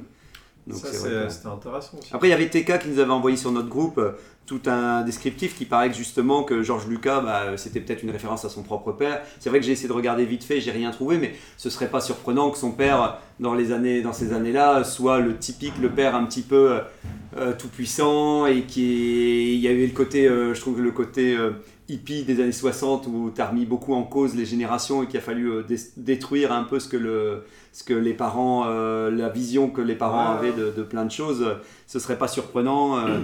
c'était intéressant aussi. après, il y avait TK qui nous avait envoyé sur notre groupe euh, tout un descriptif qui paraît que justement que Georges Lucas, bah, euh, c'était peut-être une référence à son propre père. C'est vrai que j'ai essayé de regarder vite fait, j'ai rien trouvé, mais ce serait pas surprenant que son père, dans les années, dans ces années-là, soit le typique, le père un petit peu euh, tout puissant et qui il y avait le côté, euh, je trouve le côté hippie des années 60 où tu as remis beaucoup en cause les générations et qu'il a fallu euh, dé- détruire un peu ce que le ce que les parents, euh, la vision que les parents Ouais. avaient de, de plein de choses, ce serait pas surprenant euh,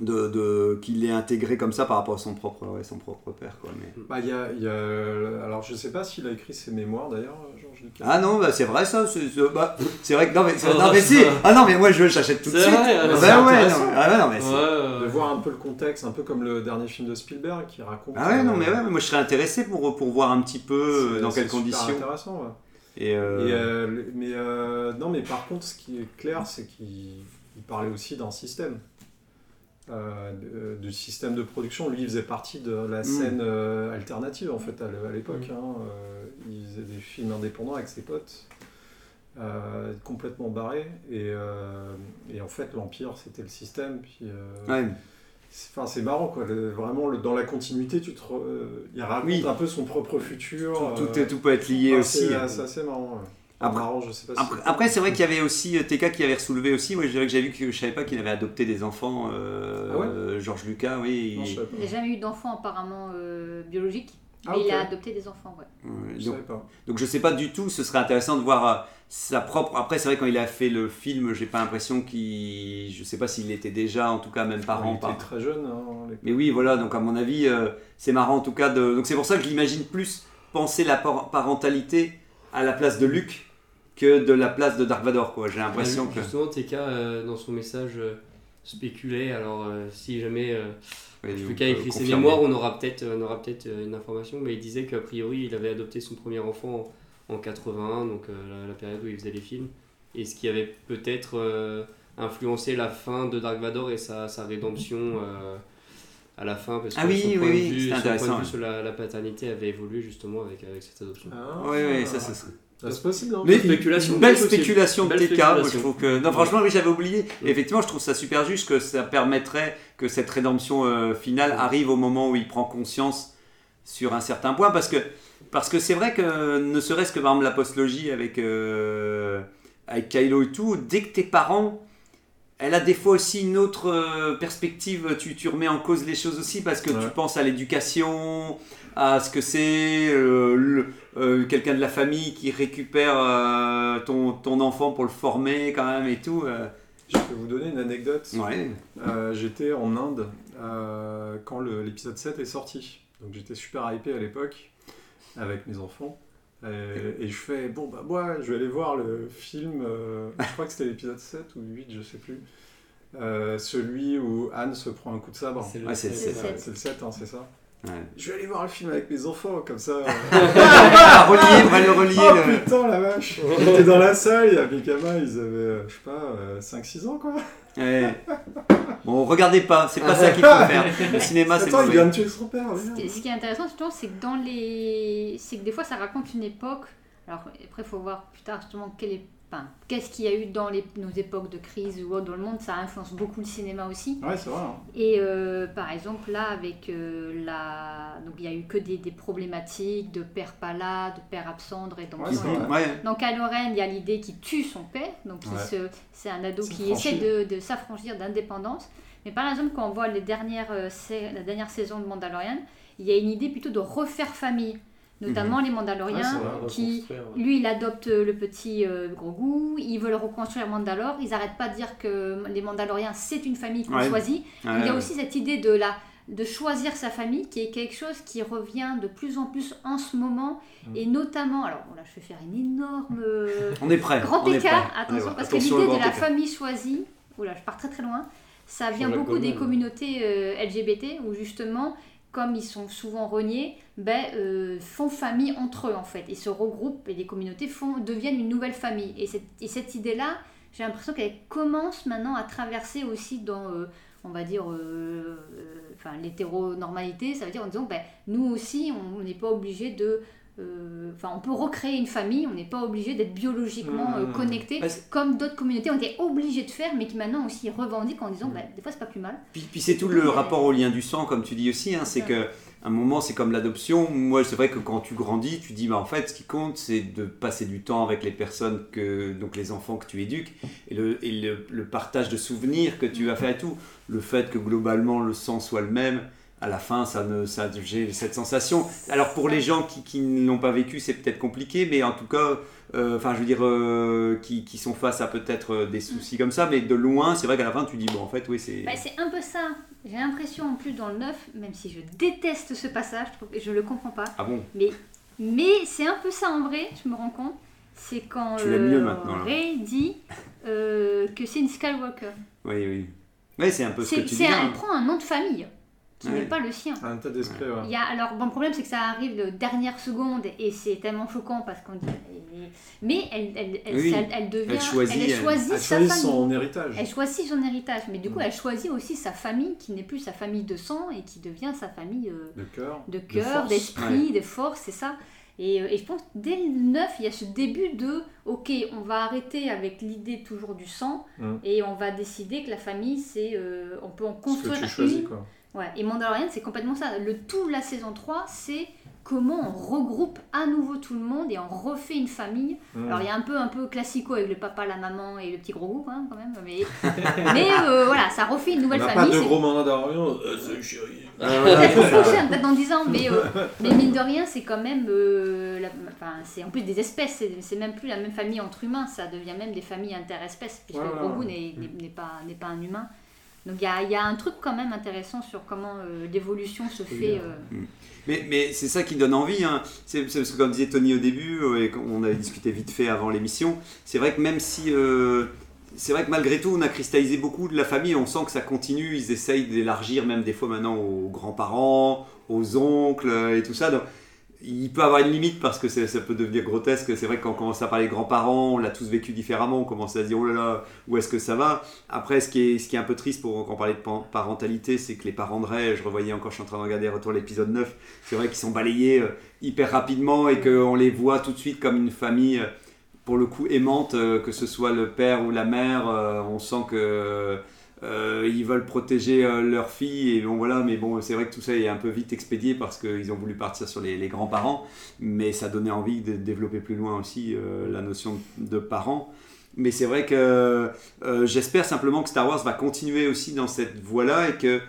de, de- qu'il ait intégré comme ça par rapport à son propre, ouais, son propre père. Quoi, mais... Bah, il y a, y a- alors je sais pas s'il a écrit ses mémoires d'ailleurs, Georges Lucas. Ah non, bah, c'est vrai ça. C'est c'est- bah, c'est vrai que non mais, c'est- non, mais si. Ah non mais moi je j'achète tout de C'est suite. vrai, bah, c'est ouais, non, intéressant. mais- ah ouais, non mais c'est- de Ouais, voir un peu le contexte, un peu comme le dernier film de Spielberg qui raconte. Ah ouais non mais euh, ouais, moi je serais intéressé pour pour voir un petit peu euh, c'est- dans quelles c'est conditions. intéressant, ouais. Et, euh, Et, euh, mais euh, non, mais par contre, ce qui est clair, c'est qu'il il parlait aussi d'un système. Euh, de- du système de production. Lui, il faisait partie de la scène euh, alternative, en fait, à l'é- à l'époque. Mm. hein. Euh, il faisait des films indépendants avec ses potes, euh, complètement barrés. Et, euh, et en fait, l'Empire, c'était le système. Puis, euh, Ouais. c'est- Enfin, c'est marrant, quoi. Le- vraiment, le- dans la continuité, tu te re- euh, il raconte Oui. un peu son propre futur. Tout, euh, tout peut être lié ah, aussi. C'est c'est assez marrant. ouais. Après- marrant, je sais pas si Après, après, c'est vrai qu'il y avait aussi euh, TK qui avait soulevé aussi. Moi, je dirais que j'avais vu que je savais pas qu'il avait adopté des enfants. euh, Ah ouais euh, Georges Lucas, oui. Non, il- n'a jamais eu d'enfant apparemment euh, biologique, Ah, mais il a adopté des enfants, ouais. Ouais, Je donc, savais pas. donc je sais pas du tout. Ce serait intéressant de voir euh, sa propre. Après, c'est vrai quand il a fait le film, j'ai pas l'impression qu'il. Je sais pas s'il était déjà, en tout cas, même parent. il était par- très jeune. hein. Mais oui, voilà, donc à mon avis, euh, c'est marrant en tout cas. De... Donc c'est pour ça que je l'imagine plus penser la par- parentalité à la place de Luke que de la place de Dark Vador, quoi. J'ai l'impression que. Justement, TK, euh, dans son message, euh, spéculait. Alors, euh, si jamais euh, Oui, TK peut écrit ses mémoires, on aura peut-être on aura peut-être euh, une information. Mais il disait qu'a priori, il avait adopté son premier enfant en, en 81, donc euh, la, la période où il faisait les films. Et ce qui avait peut-être euh, influencé la fin de Dark Vador et sa, sa rédemption. euh, à la fin, parce que Ah oui, son oui, point de oui, vue, c'est son point de vue ouais. sur la, la paternité avait évolué justement avec, avec cette adoption. Ah, Oui, oui, ça, ça serait. C'est possible. Hein. Mais spéculation, une belle spéculation de TK, moi, je spéculation. trouve que. Non, franchement, oui, j'avais oublié. Et effectivement, je trouve ça super juste que ça permettrait que cette rédemption euh, finale arrive au moment où il prend conscience sur un certain point. Parce que parce que c'est vrai que, ne serait-ce que par exemple la postlogie avec, euh, avec Kylo et tout, dès que tes parents. Elle a des fois aussi une autre euh, perspective, tu, tu remets en cause les choses aussi parce que tu penses à l'éducation, à ce que c'est euh, euh, quelqu'un de la famille qui récupère euh, ton, ton enfant pour le former quand même et tout. euh. Je peux vous donner une anecdote. Ouais. Euh, j'étais en Inde euh, quand le- l'épisode 7 est sorti. Donc j'étais super hypé à l'époque avec mes enfants. Et je fais, bon bah moi je vais aller voir le film, euh, je crois que c'était l'épisode 7 ou 8, je sais plus. Euh, celui où Anne se prend un coup de sabre. C'est le c'est le 7, hein, c'est ça. Ouais. Je vais aller voir le film avec mes enfants, comme ça. euh, Ah, relier, on va le relier. oh le- putain la vache J'étais dans la salle, il y avait mes gamins, ils avaient, euh, je sais pas, euh, 5-6 ans quoi. Ouais. Bon, regardez pas, c'est pas ça qu'il faut faire. Le cinéma, c'est Attends, il mauvais. vient de tuer son père. Ce qui, ce qui est intéressant, justement, c'est que dans les, c'est que des fois, ça raconte une époque. Alors après, il faut voir plus tard justement quelle est, enfin, qu'est-ce qu'il y a eu dans les, nos époques de crise ou dans le monde. Ça influence beaucoup le cinéma aussi. Ouais, c'est vrai. hein. Et euh, par exemple, là, avec euh, la, donc il y a eu que des, des problématiques de père pas là, de père absent, de rédemption. Ouais. Donc à Lorraine, il y a l'idée qu'il tue son père, donc il Ouais. se- c'est un ado qui essaie de, de s'affranchir d'indépendance. Mais par exemple, quand on voit les dernières, euh, sa- la dernière saison de Mandalorian, il y a une idée plutôt de refaire famille, notamment les Ouais, Mandaloriens vrai, qui, ouais. lui, il adopte le petit euh, Grogu, ils veulent reconstruire Mandalore, ils n'arrêtent pas de dire que les Mandaloriens, c'est une famille qu'on Ouais. choisit. Il y a aussi cette idée de, la, de choisir sa famille, qui est quelque chose qui revient de plus en plus en ce moment, Mm. et notamment, alors là je vais faire une énorme... euh, On est prêt. Grand on est écart, prêt. attention, parce attention, que l'idée de grand la écart. famille choisie, oula, je pars très très loin, ça vient beaucoup des communautés euh, LGBT où justement, comme ils sont souvent reniés, ben, euh, font famille entre eux en fait, et se regroupent et les communautés font, deviennent une nouvelle famille. Et cette, et cette idée-là, j'ai l'impression qu'elle commence maintenant à traverser aussi dans, euh, on va dire, euh, euh, enfin, l'hétéronormalité, ça veut dire en disant, ben, nous aussi, on n'est pas obligé de... euh, Enfin, on peut recréer une famille, on n'est pas obligé d'être biologiquement euh, Mmh. connecté, Parce- comme d'autres communautés ont été obligées de faire, mais qui maintenant aussi revendiquent en disant, bah, des fois c'est pas plus mal. Puis, puis c'est tout le rapport au lien du sang, comme tu dis aussi. hein, c'est que un moment, c'est comme l'adoption. Moi, c'est vrai que quand tu grandis, tu dis, bah, en fait, ce qui compte, c'est de passer du temps avec les personnes, que, donc les enfants que tu éduques, et le, et le, le partage de souvenirs que tu vas faire et tout. Le fait que globalement le sang soit le même, à la fin, ça ne, ça, j'ai cette sensation. Alors pour les gens qui, qui ne l'ont pas vécu, c'est peut-être compliqué, mais en tout cas, euh, enfin, je veux dire, euh, qui, qui sont face à peut-être euh, des soucis comme ça, mais de loin, c'est vrai qu'à la fin, tu dis, bon, en fait, oui, c'est. Bah, c'est un peu ça. J'ai l'impression en plus dans le 9, même si je déteste ce passage, je, je le comprends pas, Ah bon? Mais, mais c'est un peu ça en vrai, je me rends compte. C'est quand Tu l'aimes mieux maintenant. Rey dit euh, que c'est une Skywalker. Oui, oui. Oui, c'est un peu ce que tu dis. un- hein. elle prend un nom de famille qui n'est pas le sien. Un tas d'esprit, ouais. Il y a, alors, bon, le problème, c'est que ça arrive de dernière seconde et c'est tellement choquant parce qu'on dit. Mais elle, elle, elle, Oui, elle- elle devient, elle choisit, elle choisit Elle sa choisit famille. son héritage. Elle choisit son héritage, mais du coup, Mm. elle choisit aussi sa famille qui n'est plus sa famille de sang et qui devient sa famille euh, De cœur. de cœur, d'esprit, de force, c'est ça. Et, euh, et je pense que dès le 9, il y a ce début de ok, on va arrêter avec l'idée toujours du sang Mm. et on va décider que la famille, c'est euh, on peut en Ce que construire une. quoi. Ouais, et Mandalorian, c'est complètement ça. Le tout de la saison 3, c'est comment on regroupe à nouveau tout le monde et on refait une famille. Mm. Alors il y a un peu un peu classico avec le papa, la maman et le petit gros groupe hein, quand même, mais, mais euh, voilà, ça refait une On nouvelle n'a pas famille. de gros Mandalorian. Euh, c'est chéri. Peut-être qu'on fonctionne, peut-être dans 10 ans, mais, euh, mais mine de rien, c'est quand même. euh, la- enfin, c'est en plus des espèces, c'est, c'est même plus la même famille entre humains, ça devient même des familles interespèces, puisque le ouais, Grogu ouais. n'est, n'est- n'est pas, n'est pas un humain. Donc il y a, il y a un truc quand même intéressant sur comment euh, l'évolution se fait. euh, Mais, mais c'est ça qui donne envie. Hein. C'est parce que, comme disait Tony au début, euh, et qu'on avait discuté vite fait avant l'émission, c'est vrai que même si. euh, c'est vrai que malgré tout, on a cristallisé beaucoup de la famille. On sent que ça continue. Ils essayent d'élargir, même des fois maintenant, aux grands-parents, aux oncles et tout ça. Donc, il peut avoir une limite parce que ça peut devenir grotesque. C'est vrai que on commence à parler de grands-parents, on l'a tous vécu différemment. On commence à se dire oh là là, où est-ce que ça va? Après, ce qui est, un peu triste pour, quand on parlait de parentalité, c'est que les parents de Ray, je revoyais encore, je suis en train de regarder Retour l'épisode 9, c'est vrai qu'ils sont balayés euh, hyper rapidement et qu'on les voit tout de suite comme une famille, euh, pour le coup, aimante, euh, que ce soit le père ou la mère. on sent que. Euh, ils veulent protéger euh, leur fille et bon voilà mais bon c'est vrai que tout ça est un peu vite expédié parce qu'ils ont voulu partir sur les, grands-parents mais ça donnait envie de développer plus loin aussi euh, la notion de parents. Mais c'est vrai que euh, j'espère simplement que Star Wars va continuer aussi dans cette voie-là et que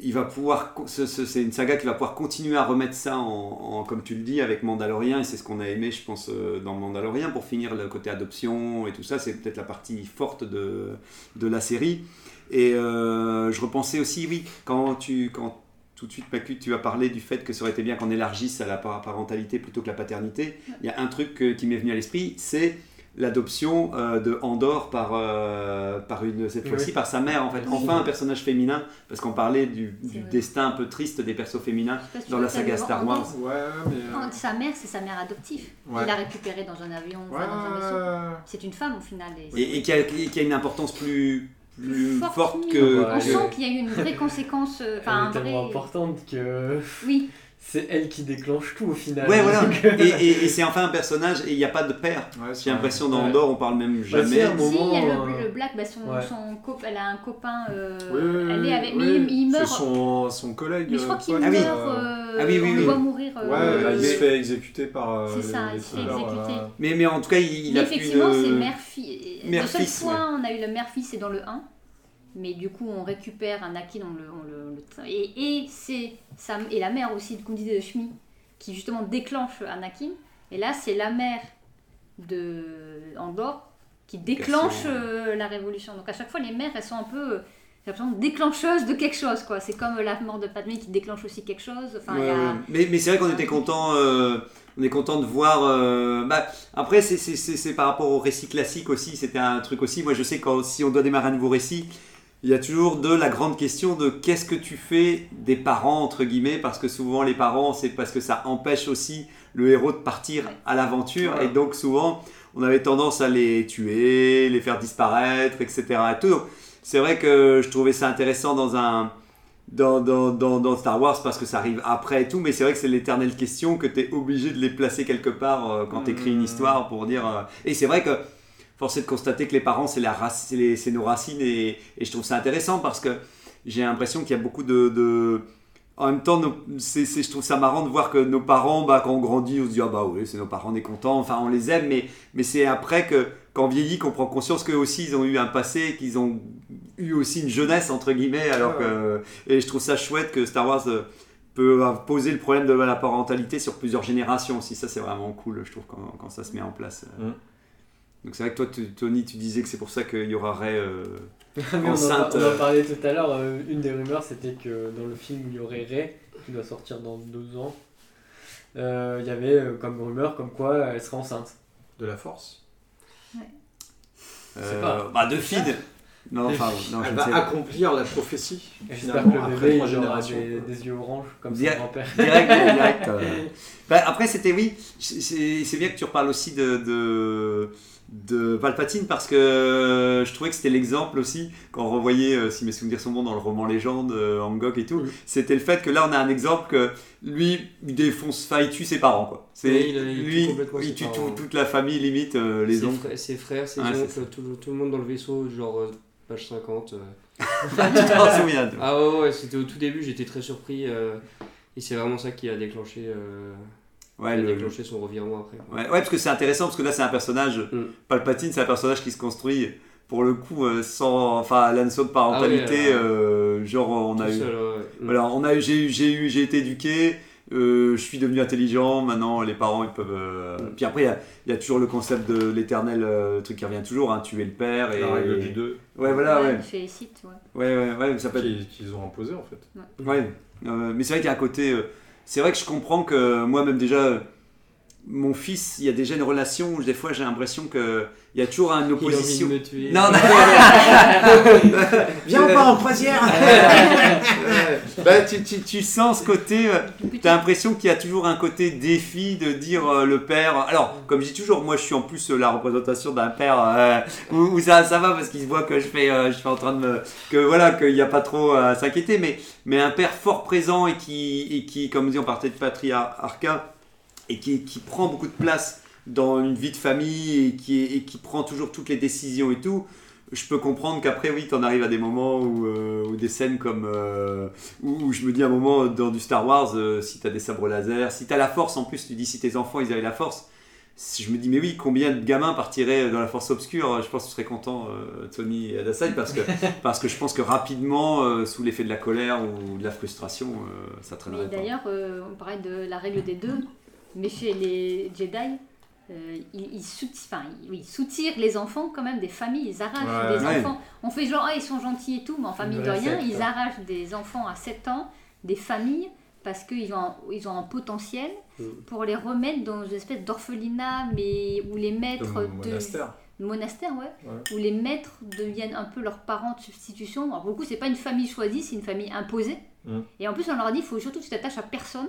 il va pouvoir, ce- ce- c'est une saga qui va pouvoir continuer à remettre ça en, comme tu le dis, avec Mandalorian, et c'est ce qu'on a aimé, je pense, euh, dans Mandalorian, pour finir le côté adoption et tout ça, c'est peut-être la partie forte de, de la série. Et euh, je repensais aussi, oui, quand tu, quand tout de suite, Macu, tu as parlé du fait que ça aurait été bien qu'on élargisse à la par- parentalité plutôt que la paternité, il y a un truc qui m'est venu à l'esprit, c'est l'adoption euh, de Andor par, euh, par une, cette Oui. fois-ci par sa mère en fait. Oui. Enfin un personnage féminin, parce qu'on parlait du, du vrai. destin un peu triste des persos féminins si dans la saga Star Wars. Andor. Ouais, mais. euh, Non, Sa mère, c'est sa mère adoptive. Ouais. Il l'a récupérée dans un avion, enfin, Ouais, dans un vaisseau. ouais, C'est une femme au final. Et, Et, et qui, a, qui a une importance plus, plus forte, forte que... Ouais, On que- sent qu'il y a eu une vraie conséquence, euh, enfin un est tellement vrai. importante que Oui, c'est elle qui déclenche tout au final. Ouais, voilà. Et, et- et c'est enfin un personnage, et il n'y a pas de père. ouais, c'est J'ai l'impression dans. Andorre, on parle même si, jamais. à un si, il y a moment, le, euh, le Black, bah, son, ouais. son cop- elle a un copain, euh, Oui, elle est avec, mais oui. il, il C'est meurt. son, son collègue. Mais je crois euh, qu'il Ah meurt, euh, euh, Ah oui, oui, on oui. voit mourir. euh, Ouais, bah, il mais- se fait exécuter par. euh, C'est ça, il se fait exécuter. euh, Mais, mais en tout cas, il, il Mais a effectivement, c'est mère-fille. Le seul mère-fils, fois, on a eu le mère-fils, c'est dans le 1. Mais du coup, on récupère Anakin, on le, on le, le- et, et c'est Sam et la mère aussi, comme disait Shmi, qui justement déclenche Anakin. Et là, c'est la mère de qui déclenche euh, la révolution. Donc à chaque fois, les mères, elles sont un peu euh, déclencheuses de quelque chose. quoi. C'est comme la mort de Padmé qui déclenche aussi quelque chose. Enfin, Ouais, a-. Mais, mais c'est vrai qu'on était content. euh, on est content de voir. euh, bah, après, c'est par rapport au récit classique aussi. C'était un truc aussi. Moi, je sais quand si on doit démarrer un nouveau récit, il y a toujours de la grande question de qu'est-ce que tu fais des parents entre guillemets, parce que souvent les parents, c'est parce que ça empêche aussi le héros de partir à l'aventure, et donc souvent on avait tendance à les tuer, les faire disparaître, etc. Et tout. Donc, c'est vrai que je trouvais ça intéressant dans un dans, dans, dans, dans Star Wars parce que ça arrive après et tout, mais c'est vrai que c'est l'éternelle question que tu es obligé de les placer quelque part euh, quand tu écris une Mhm. histoire pour dire. euh, Et c'est vrai que force est de constater que les parents, c'est la race, c'est les- c'est nos racines et, et je trouve ça intéressant parce que j'ai l'impression qu'il y a beaucoup de. de- En même temps, je trouve ça marrant de voir que nos parents, bah, quand on grandit, on se dit Ah bah oui, c'est nos parents, on est contents, enfin on les aime, mais, mais c'est après que, quand on vieillit, qu'on prend conscience qu'eux aussi, ils ont eu un passé, qu'ils ont eu aussi une jeunesse, entre guillemets, alors que. Et je trouve ça chouette que Star Wars euh, peut poser le problème de la parentalité sur plusieurs générations aussi. Ça, c'est vraiment cool, je trouve, quand, quand ça se met en place. Mm. Donc c'est vrai que toi, tu- Tony, tu disais que c'est pour ça qu'il y aura Ray. euh, Mais on, en, Enceinte, on en euh. parlait tout à l'heure, euh, une des rumeurs c'était que dans le film où il y aurait Rey, qui doit sortir dans deux ans, euh, il y avait euh, comme rumeur comme quoi elle serait enceinte. De la force? sais euh, pas. Bah, de feed. Non, enfin, non, je Elle ne va sais pas. accomplir la prophétie, J'espère finalement, que le après bébé trois il aura générations. des, des yeux orange comme son Direct, grand-père. direct, direct, euh. Bah, après, c'était oui. C'est c'est bien que tu reparles aussi de, de, de Palpatine parce que je trouvais que c'était l'exemple aussi quand on revoyait, euh, si mes souvenirs sont bons, dans le roman Légende, euh, Angok et tout. C'était le fait que là, on a un exemple que lui, il défonce, enfin, il tue ses parents quoi. C'est Oui, il tue lui, complètement ses il tue tout- toute la famille limite, euh, les ses, oncles. frères, ses frères, ses c'est oncles, tout, le- tout le monde dans le vaisseau, genre euh, page 50. euh. Tu t'en souviens, toi. Ah ouais, ouais, c'était au tout début, j'étais très surpris. euh, et c'est vraiment ça qui a déclenché, euh, Ouais, le- déclenché son revirement après. Ouais, ouais, parce que c'est intéressant parce que là c'est un personnage, Mm. Palpatine c'est un personnage qui se construit pour le coup euh, sans, enfin la notion de parentalité, Ah ouais, euh, genre on a eu, seul, ouais, ouais. Mm. voilà, on a eu, j'ai eu, j'ai eu, j'ai été éduqué, euh, je suis devenu intelligent, maintenant les parents ils peuvent, euh, Mm. puis après il y a, il y a toujours le concept de l'éternel euh, truc qui revient toujours, hein, tuer le père et La règle du 2 Ouais voilà ouais, il félicite, ouais. ouais ouais ouais, ça peut être qu'ils qu'ils ont imposé en fait. Ouais, euh, mais c'est vrai qu'il y a un côté. C'est vrai que je comprends que moi-même déjà, mon fils, il y a déjà une relation où des fois j'ai l'impression qu'il y a toujours une Il a envie de opposition. me tuer. Non, non. Viens, on part en croisière bah, tu, tu, tu sens ce côté. euh, T'as l'impression qu'il y a toujours un côté défi de dire euh, le père. Alors, comme je dis toujours, moi je suis en plus euh, la représentation d'un père euh, où, où ça, ça va parce qu'il se voit que je fais, euh, je suis en train de me. que voilà, qu'il n'y a pas trop à s'inquiéter, mais, mais un père fort présent et qui, et qui comme dit, on partait de patriarcat et qui, qui prend beaucoup de place dans une vie de famille et qui, et qui prend toujours toutes les décisions et tout, je peux comprendre qu'après, oui, t'en arrives à des moments où, euh, où des scènes comme. euh, où, où je me dis à un moment dans du Star Wars, euh, si t'as des sabres laser, si t'as la force en plus, tu dis si tes enfants ils avaient la force. Je me dis, mais oui, combien de gamins partiraient dans la force obscure Je pense que tu serais content, euh, Tony et Adasai, parce que, parce que je pense que rapidement, sous l'effet de la colère ou de la frustration, ça traînerait d'ailleurs, on parlait de la règle des deux, mais chez les Jedi, euh, ils, ils sout- enfin, ils- soutirent les enfants quand même des familles, ils arrachent Ouais. des Ouais. enfants. On fait genre, ah, ils sont gentils et tout, mais en famille de rien, ils arrachent des enfants à 7 ans, des familles, parce qu'ils ont, un- ils ont un potentiel Mm. pour les remettre dans une espèce d'orphelinat, mais où les maîtres de monastère. monastère, ouais, Ouais. où les maîtres deviennent un peu leurs parents de substitution. Alors, pour le coup, c'est pas une famille choisie, c'est une famille imposée. Mm. Et en plus, on leur dit, il faut surtout que tu t'attaches à personne,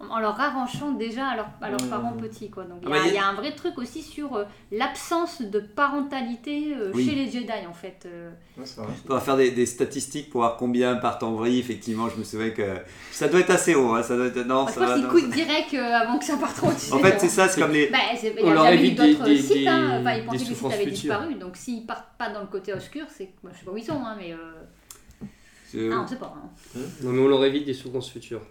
en- leur arrachant déjà à, leur- à leurs parents petits. Quoi. Donc, il y, Ah bah, a- il y a- il y a un vrai truc aussi sur euh, l'absence de parentalité euh, Oui. chez les Jedi, en fait. euh. Ouais. On va faire des, des statistiques pour voir combien partent en vrille. Effectivement, je me souviens que ça doit être assez haut. hein, Ça doit être... Non, je ça pense va. qu'ils non, coûtent direct euh, avant que ça parte trop dessus. En fait, c'est ça, c'est comme les. Bah, On leur évite des- d'autres des- sites, hein. des- Enfin, ils pensaient que les sites avaient disparu. Donc, s'ils partent pas dans le côté obscur, c'est. Moi, je sais pas où ils sont, hein, mais. euh, c'est- Ah, on sait pas. hein. Non, mais on leur évite des souffrances futures.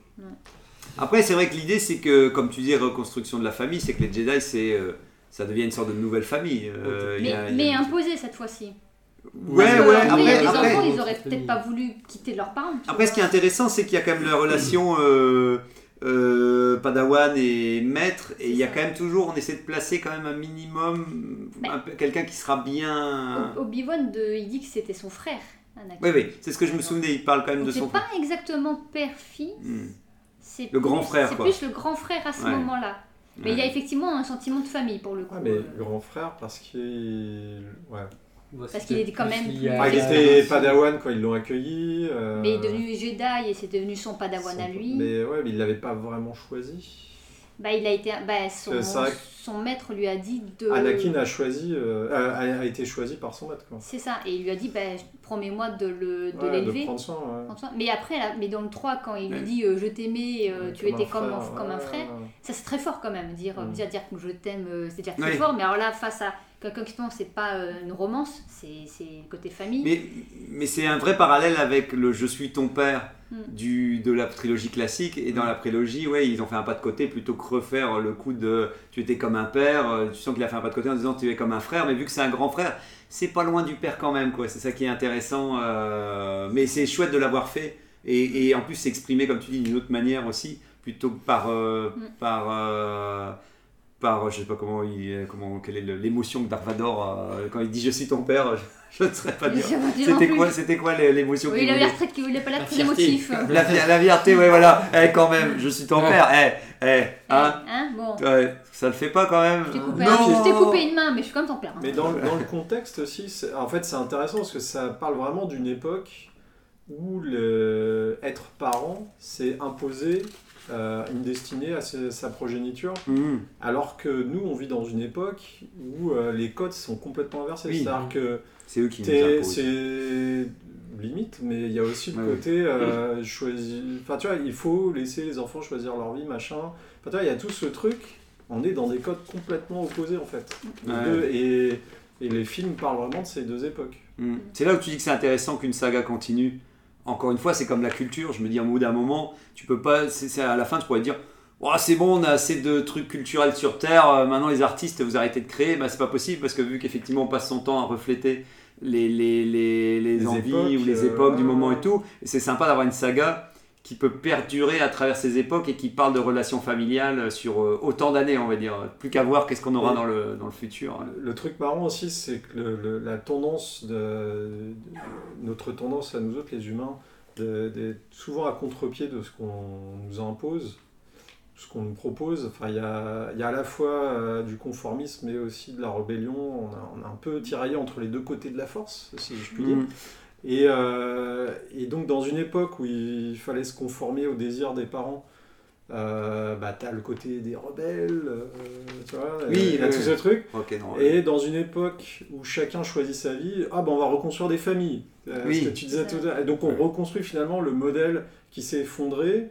Après, c'est vrai que l'idée, c'est que, comme tu dis, reconstruction de la famille, c'est que les Jedi, c'est. euh, Ça devient une sorte de nouvelle famille. euh, Mais, a- mais imposée cette fois-ci. Ouais, Parce que, ouais, après, il y a après, des après, enfants, ils auraient peut-être pas voulu quitter leurs parents. Après, ce qui est intéressant, c'est qu'il y a quand même la relation euh, euh, Padawan et maître, et il y a quand même toujours, on essaie de placer quand même un minimum, peu- quelqu'un qui sera bien. Obi-Wan, il dit que c'était son frère, Anakin. Oui, oui, c'est ce que je me souvenais, il parle quand même Donc de c'est son pas exactement père-fille, Hmm. C'est Le grand plus- frère, C'est plus le grand frère à ce Ouais. moment-là. Mais il y a effectivement un sentiment de famille pour le coup. Ah, mais euh, grand frère parce qu'il. Ouais. Parce qu'il est quand même plus- Ah, il était Padawan quand ils l'ont accueilli. euh, Mais il est devenu Jedi et c'est devenu son padawan à lui. Mais ouais, mais il l'avait pas vraiment choisi. Bah, il a été, bah, son, maître lui a dit de. Anakin a choisi, euh, a, été choisi par son maître. Quoi. C'est ça, et il lui a dit bah, promets-moi de le- de Ouais, l'élever. ouais. soin. Mais après, là, mais dans le 3, quand il lui Ouais. dit euh, je t'aimais, euh, Ouais, tu comme étais un comme, frère, comme un ouais, frère, ouais. ça c'est très fort quand même. Dire, Mm. dire, dire que je t'aime, c'est déjà très Ouais. fort. Mais alors là, face à quelqu'un qui c'est pas euh, une romance, c'est côté famille. Mais, mais c'est un vrai parallèle avec le Je suis ton père Hmm. du, de la trilogie classique. Et dans la prélogie, ouais, ils ont fait un pas de côté plutôt que refaire le coup de tu étais comme un père. euh, Tu sens qu'il a fait un pas de côté en disant tu es comme un frère, mais vu que c'est un grand frère, c'est pas loin du père quand même. quoi. C'est ça qui est intéressant. euh, mais c'est chouette de l'avoir fait. Et, et en plus, s'exprimer, comme tu dis, d'une autre manière aussi, plutôt que par. euh, Hmm. par euh, par, je sais pas comment il, comment, quelle est l'émotion que Dark Vador a quand il dit je suis ton père, je, ne saurais pas dire. C'était quoi, c'était quoi l'é- l'émotion Oui, qu'il il avait l'air voulait très, il avait pas La très émotif. la, la fierté, ouais, voilà. Eh, quand même, je suis ton père. Eh, eh, hein, Hein, bon. ouais, ça le fait pas quand même. Je t'ai coupé, coupé une main, mais je suis quand même ton père. hein. Mais dans, le- dans le contexte aussi, en fait, c'est intéressant parce que ça parle vraiment d'une époque où le, être parent, c'est imposer euh, une destinée à sa, sa progéniture, Mhm. alors que nous, on vit dans une époque où euh, les codes sont complètement inversés. Oui. C'est-à-dire que C'est eux qui nous c'est limite, mais il y a aussi le côté euh, choisi. Enfin, tu vois, il faut laisser les enfants choisir leur vie, machin. Enfin, tu vois, il y a tout ce truc. On est dans des codes complètement opposés en fait. Ouais. deux- et, et les films parlent vraiment de ces deux époques. Mm. C'est là où tu dis que c'est intéressant qu'une saga continue. Encore une fois, c'est comme la culture. Je me dis, à un bout d'un moment, tu peux pas. c'est à la fin, tu pourrais dire. Oh, c'est bon, on a assez de trucs culturels sur Terre. euh, maintenant, les artistes, vous arrêtez de créer. Bah, c'est pas possible parce que vu qu'effectivement, on passe son temps à refléter les, les, les, les Les envies époques, ou les euh, époques du ouais, moment et tout, c'est sympa d'avoir une saga qui peut perdurer à travers ces époques et qui parle de relations familiales sur euh, autant d'années, on va dire. Plus qu'à voir qu'est-ce qu'on aura dans le, dans le futur. Le truc marrant aussi, c'est que le- le- la tendance de, notre tendance à nous autres, les humains, d'être souvent à contre-pied de ce qu'on nous impose, ce qu'on nous propose. Enfin, il y a, y a à la fois euh, du conformisme, mais aussi de la rébellion. On a, on a un peu tiraillé entre les deux côtés de la force, si je puis dire. Mm. Et, euh, et donc, dans une époque où il fallait se conformer aux désirs des parents, euh, bah, t'as le côté des rebelles, euh, tu vois, Oui, il y a oui, tout oui. ce truc. Non, Et dans une époque où chacun choisit sa vie, ah ben on va reconstruire des familles. Euh, Oui. Ce que tu disais tout à donc on reconstruit finalement le modèle qui s'est effondré.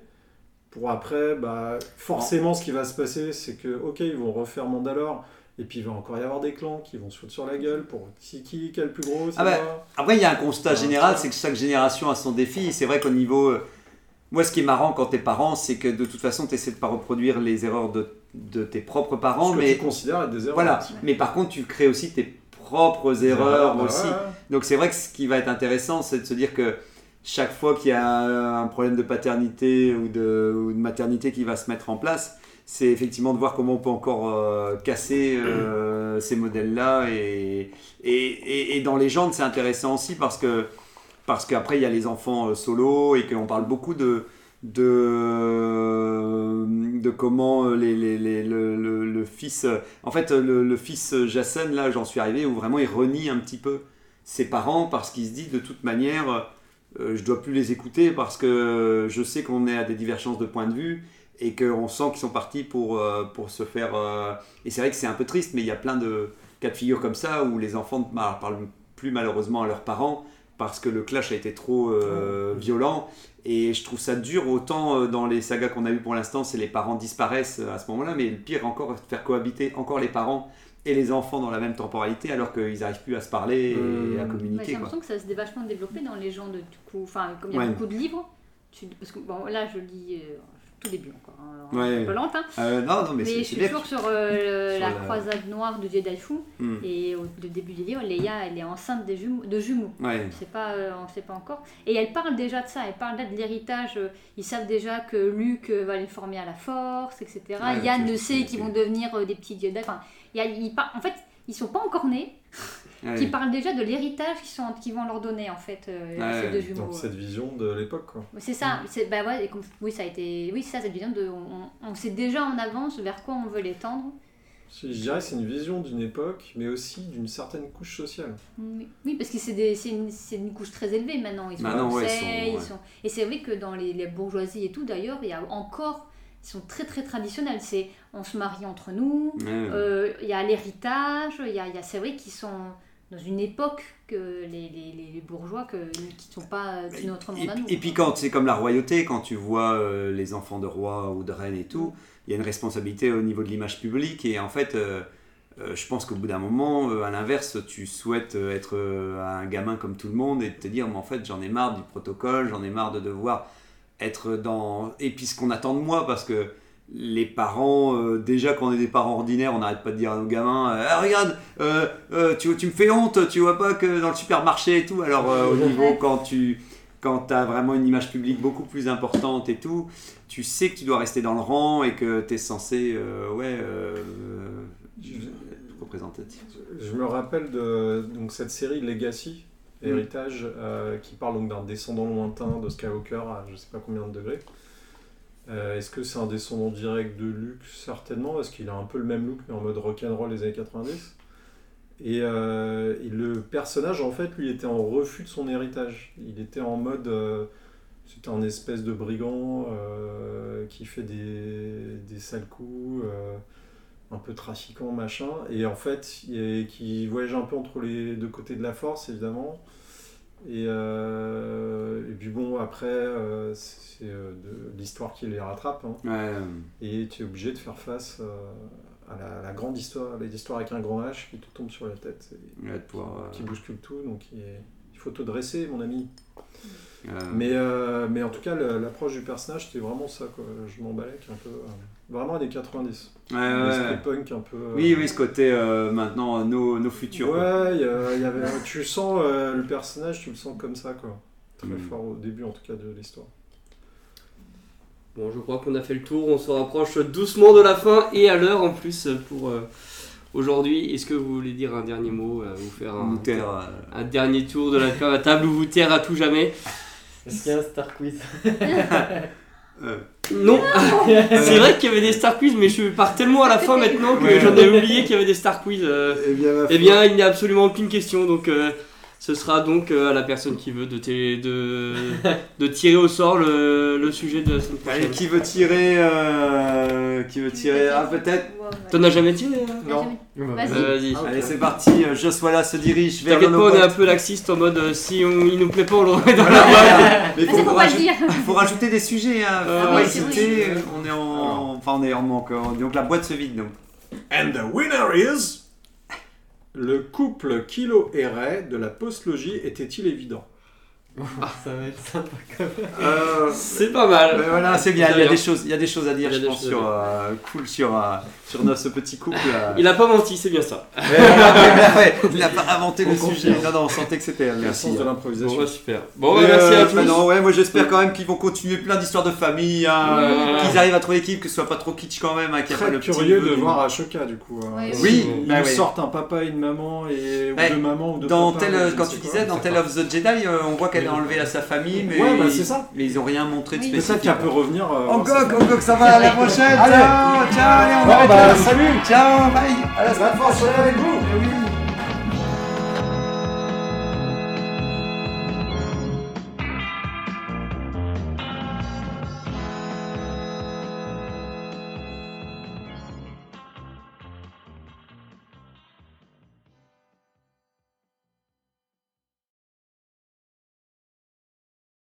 Pour après, bah, forcément, ce qui va se passer, c'est que, ok, ils vont refaire Mandalore, et puis il va encore y avoir des clans qui vont se foutre sur la gueule pour qui, qui, qui est le plus gros, Ah bah. Après, il y a un constat Ouais, général, c'est que chaque génération a son défi. C'est vrai qu'au niveau. euh, Moi, ce qui est marrant quand t'es parent, c'est que de toute façon, tu essaies de pas reproduire les erreurs de, de tes propres parents. Ce que mais tu considères être des erreurs. voilà. Mais par contre, tu crées aussi tes propres erreurs aussi. ouais. Donc c'est vrai que ce qui va être intéressant, c'est de se dire que chaque fois qu'il y a un problème de paternité ou de, ou de maternité qui va se mettre en place, c'est effectivement de voir comment on peut encore euh, casser euh, ces modèles-là. Et, et, et, et dans Légende, c'est intéressant aussi parce que parce qu'après, il y a les enfants euh, solo et qu'on parle beaucoup de, de, de comment les, les- les- le, le- le fils... En fait, le, le fils Jason, là, j'en suis arrivé, où vraiment il renie un petit peu ses parents parce qu'il se dit de toute manière, euh, je dois plus les écouter parce que je sais qu'on est à des divergences de point de vue et qu'on sent qu'ils sont partis pour, euh, pour se faire... euh, Et c'est vrai que c'est un peu triste, mais il y a plein de cas de figure comme ça où les enfants ne par- parlent plus malheureusement à leurs parents parce que le clash a été trop euh, violent. Et je trouve ça dur, autant dans les sagas qu'on a vues pour l'instant, c'est les parents disparaissent à ce moment-là, mais le pire encore, c'est de faire cohabiter encore les parents et les enfants dans la même temporalité alors qu'ils n'arrivent plus à se parler et Mmh. à communiquer. J'ai l'impression que ça s'est vachement développé dans les gens de du coup, enfin comme il y a Ouais. beaucoup de livres, tu- parce que bon là je lis euh, tout début encore, hein, Ouais. un peu lente, hein, Euh, non, non, mais, mais, je suis toujours sur euh, Sur la, la- croisade noire de Jedi Fu Hmm. et au le début du livre, Leia elle est enceinte des jumeaux, de jumeaux. Ouais. On sait pas, euh, on sait pas encore. Et elle parle déjà de ça, elle parle là de l'héritage. Ils savent déjà que Luke va les former à la force, etc. Ouais, Yann le sait qu'ils vont devenir des petits Jedi. Enfin, il y a- par- En fait, ils sont pas encore nés, Ouais. qui parlent déjà de l'héritage qu'ils sont- qu'ils vont leur donner en fait euh, Ouais, ces deux jumeaux. Donc cette vision de l'époque, quoi. C'est ça, c'est bah ouais, et comme- oui ça a été, oui c'est ça cette vision de, on, on sait déjà en avance vers quoi on veut l'étendre. Je dirais que c'est une vision d'une époque, mais aussi d'une certaine couche sociale. Oui, oui, parce que c'est des- c'est une, c'est une couche très élevée maintenant. Ils sont Maintenant, ouais, ils sont- Et c'est vrai que dans les, les bourgeoisies et tout, d'ailleurs, il y a encore. Ils sont très très traditionnels. C'est on se marie entre nous, euh, il y a l'héritage, il y a, y a- c'est vrai qu'ils sont dans une époque que les, les, les- bourgeois que, qui ne sont pas du notre monde Et, à nous. et puis quand c'est comme la royauté, quand tu vois euh, les enfants de rois ou de reines et tout, il y a une responsabilité au niveau de l'image publique et en fait, euh, euh, je pense qu'au bout d'un moment, euh, à l'inverse, tu souhaites euh, être euh, un gamin comme tout le monde et te dire, mais en fait, j'en ai marre du protocole, j'en ai marre de devoir être dans... Et puis ce qu'on attend de moi, parce que les parents, euh, déjà quand on est des parents ordinaires, on n'arrête pas de dire à nos gamins euh, Ah, Regarde, euh, euh, tu, tu me fais honte, tu vois pas que dans le supermarché et tout. Alors, euh, au niveau, quand tu quand as vraiment une image publique beaucoup plus importante et tout, tu sais que tu dois rester dans le rang et que tu es censé euh, ouais, euh, représentatif. Je me rappelle de donc, cette série Legacy. Héritage, euh, qui parle donc d'un descendant lointain de Skywalker à je sais pas combien de degrés. Euh, Est-ce que c'est un descendant direct de Luke Certainement, parce qu'il a un peu le même look, mais en mode rock'n'roll des années 90. Et, euh, et le personnage, en fait, lui, était en refus de son héritage. Il était en mode. c'était un espèce de brigand qui fait des, des sales coups, un peu trafiquant, machin. Et en fait, il est- qui voyage un peu entre les deux côtés de la force, évidemment. Et, euh, et puis bon, après, euh, c'est euh, de l'histoire qui les rattrape. hein. Ouais. Et tu es obligé de faire face euh, à la, la grande histoire, l'histoire avec un grand H qui te tombe sur la tête. et Ouais, de pouvoir, qui, euh, qui bouscule tout. Donc il, est- il faut te dresser, mon ami. Euh, Mais, euh, mais en tout cas, l'approche du personnage, c'était vraiment ça. Quoi. Je m'emballais un peu. euh, vraiment des 90. Ouais, punk un peu. euh, Oui, oui, ce côté euh, maintenant, nos, nos futurs. Ouais, il y a- il y avait, tu sens euh, le personnage, tu le sens comme ça, quoi. Très Mm. fort au début, en tout cas, de l'histoire. Bon, je crois qu'on a fait le tour, on se rapproche doucement de la fin et à l'heure en plus pour euh, aujourd'hui. Est-ce que vous voulez dire un dernier mot, euh, vous faire un, un dernier tour de la, de la table ou vous taire à tout jamais? Est-ce qu'il y a un Star Quiz euh, Non C'est vrai qu'il y avait des Star Quiz, mais je pars tellement à la fin maintenant que Ouais. j'en ai oublié qu'il y avait des Star Quiz. euh. Eh bien, Eh bien, il n'y a absolument aucune question, donc euh, ce sera donc euh, à la personne qui veut de, t- de, de tirer au sort le, le sujet de la semaine Allez, qui veut tirer euh, Qui veut tirer Ah, peut-être T'en as jamais tiré hein Non. Vas-y. Euh, Vas-y. Allez, c'est parti. euh, Joshua se dirige vers T'inquiète pas, on est un peu laxiste en mode euh, si on, il nous plaît pas, on le remet dans Voilà, la boîte. Mais Ah, c'est pour pas le rajouter- dire. faut rajouter des sujets. Hein. Faut Ah pas oui, hésiter. c'est euh, On est en. Enfin, on est en manque. euh, Donc la boîte se vide. Donc. And the winner is. Le couple Kilo et Ray de la postlogie était-il évident? Ça va être sympa quand même. Euh, C'est pas mal. voilà, c'est bien. Il y a des choses. Il y a des choses à dire, je pense, sur euh, cool sur euh, sur notre ce petit couple. euh. Il a pas menti, c'est bien ça. Il n'a pas inventé On le sujet. Non, non, on sentait que c'était. Le Merci. sens de Bon, l'improvisation. bah, super. Bon, bah, merci euh, à tous. bah non, ouais, moi j'espère quand même qu'ils vont continuer plein d'histoires de famille, hein, Ouais. qu'ils arrivent à trouver l'équipe, que ce soit pas trop kitsch quand même, hein, qu'il y a pas Très curieux de voir Ashoka du coup. hein. Oui, Ils bah sortent un papa et une maman et ou Ouais. deux mamans ou deux Dans quand tu disais, dans Tale of the Jedi, on voit qu'elle a enlevé à sa famille, mais, Ouais, bah, ça. mais ils ont rien montré de Oui. C'est ça spécifique. qui peut revenir. euh, oh gog, ça va, à la prochaine, Allez. ciao, ciao, allez, on Bon, bah, là. salut. ciao, bye, à la avec vous.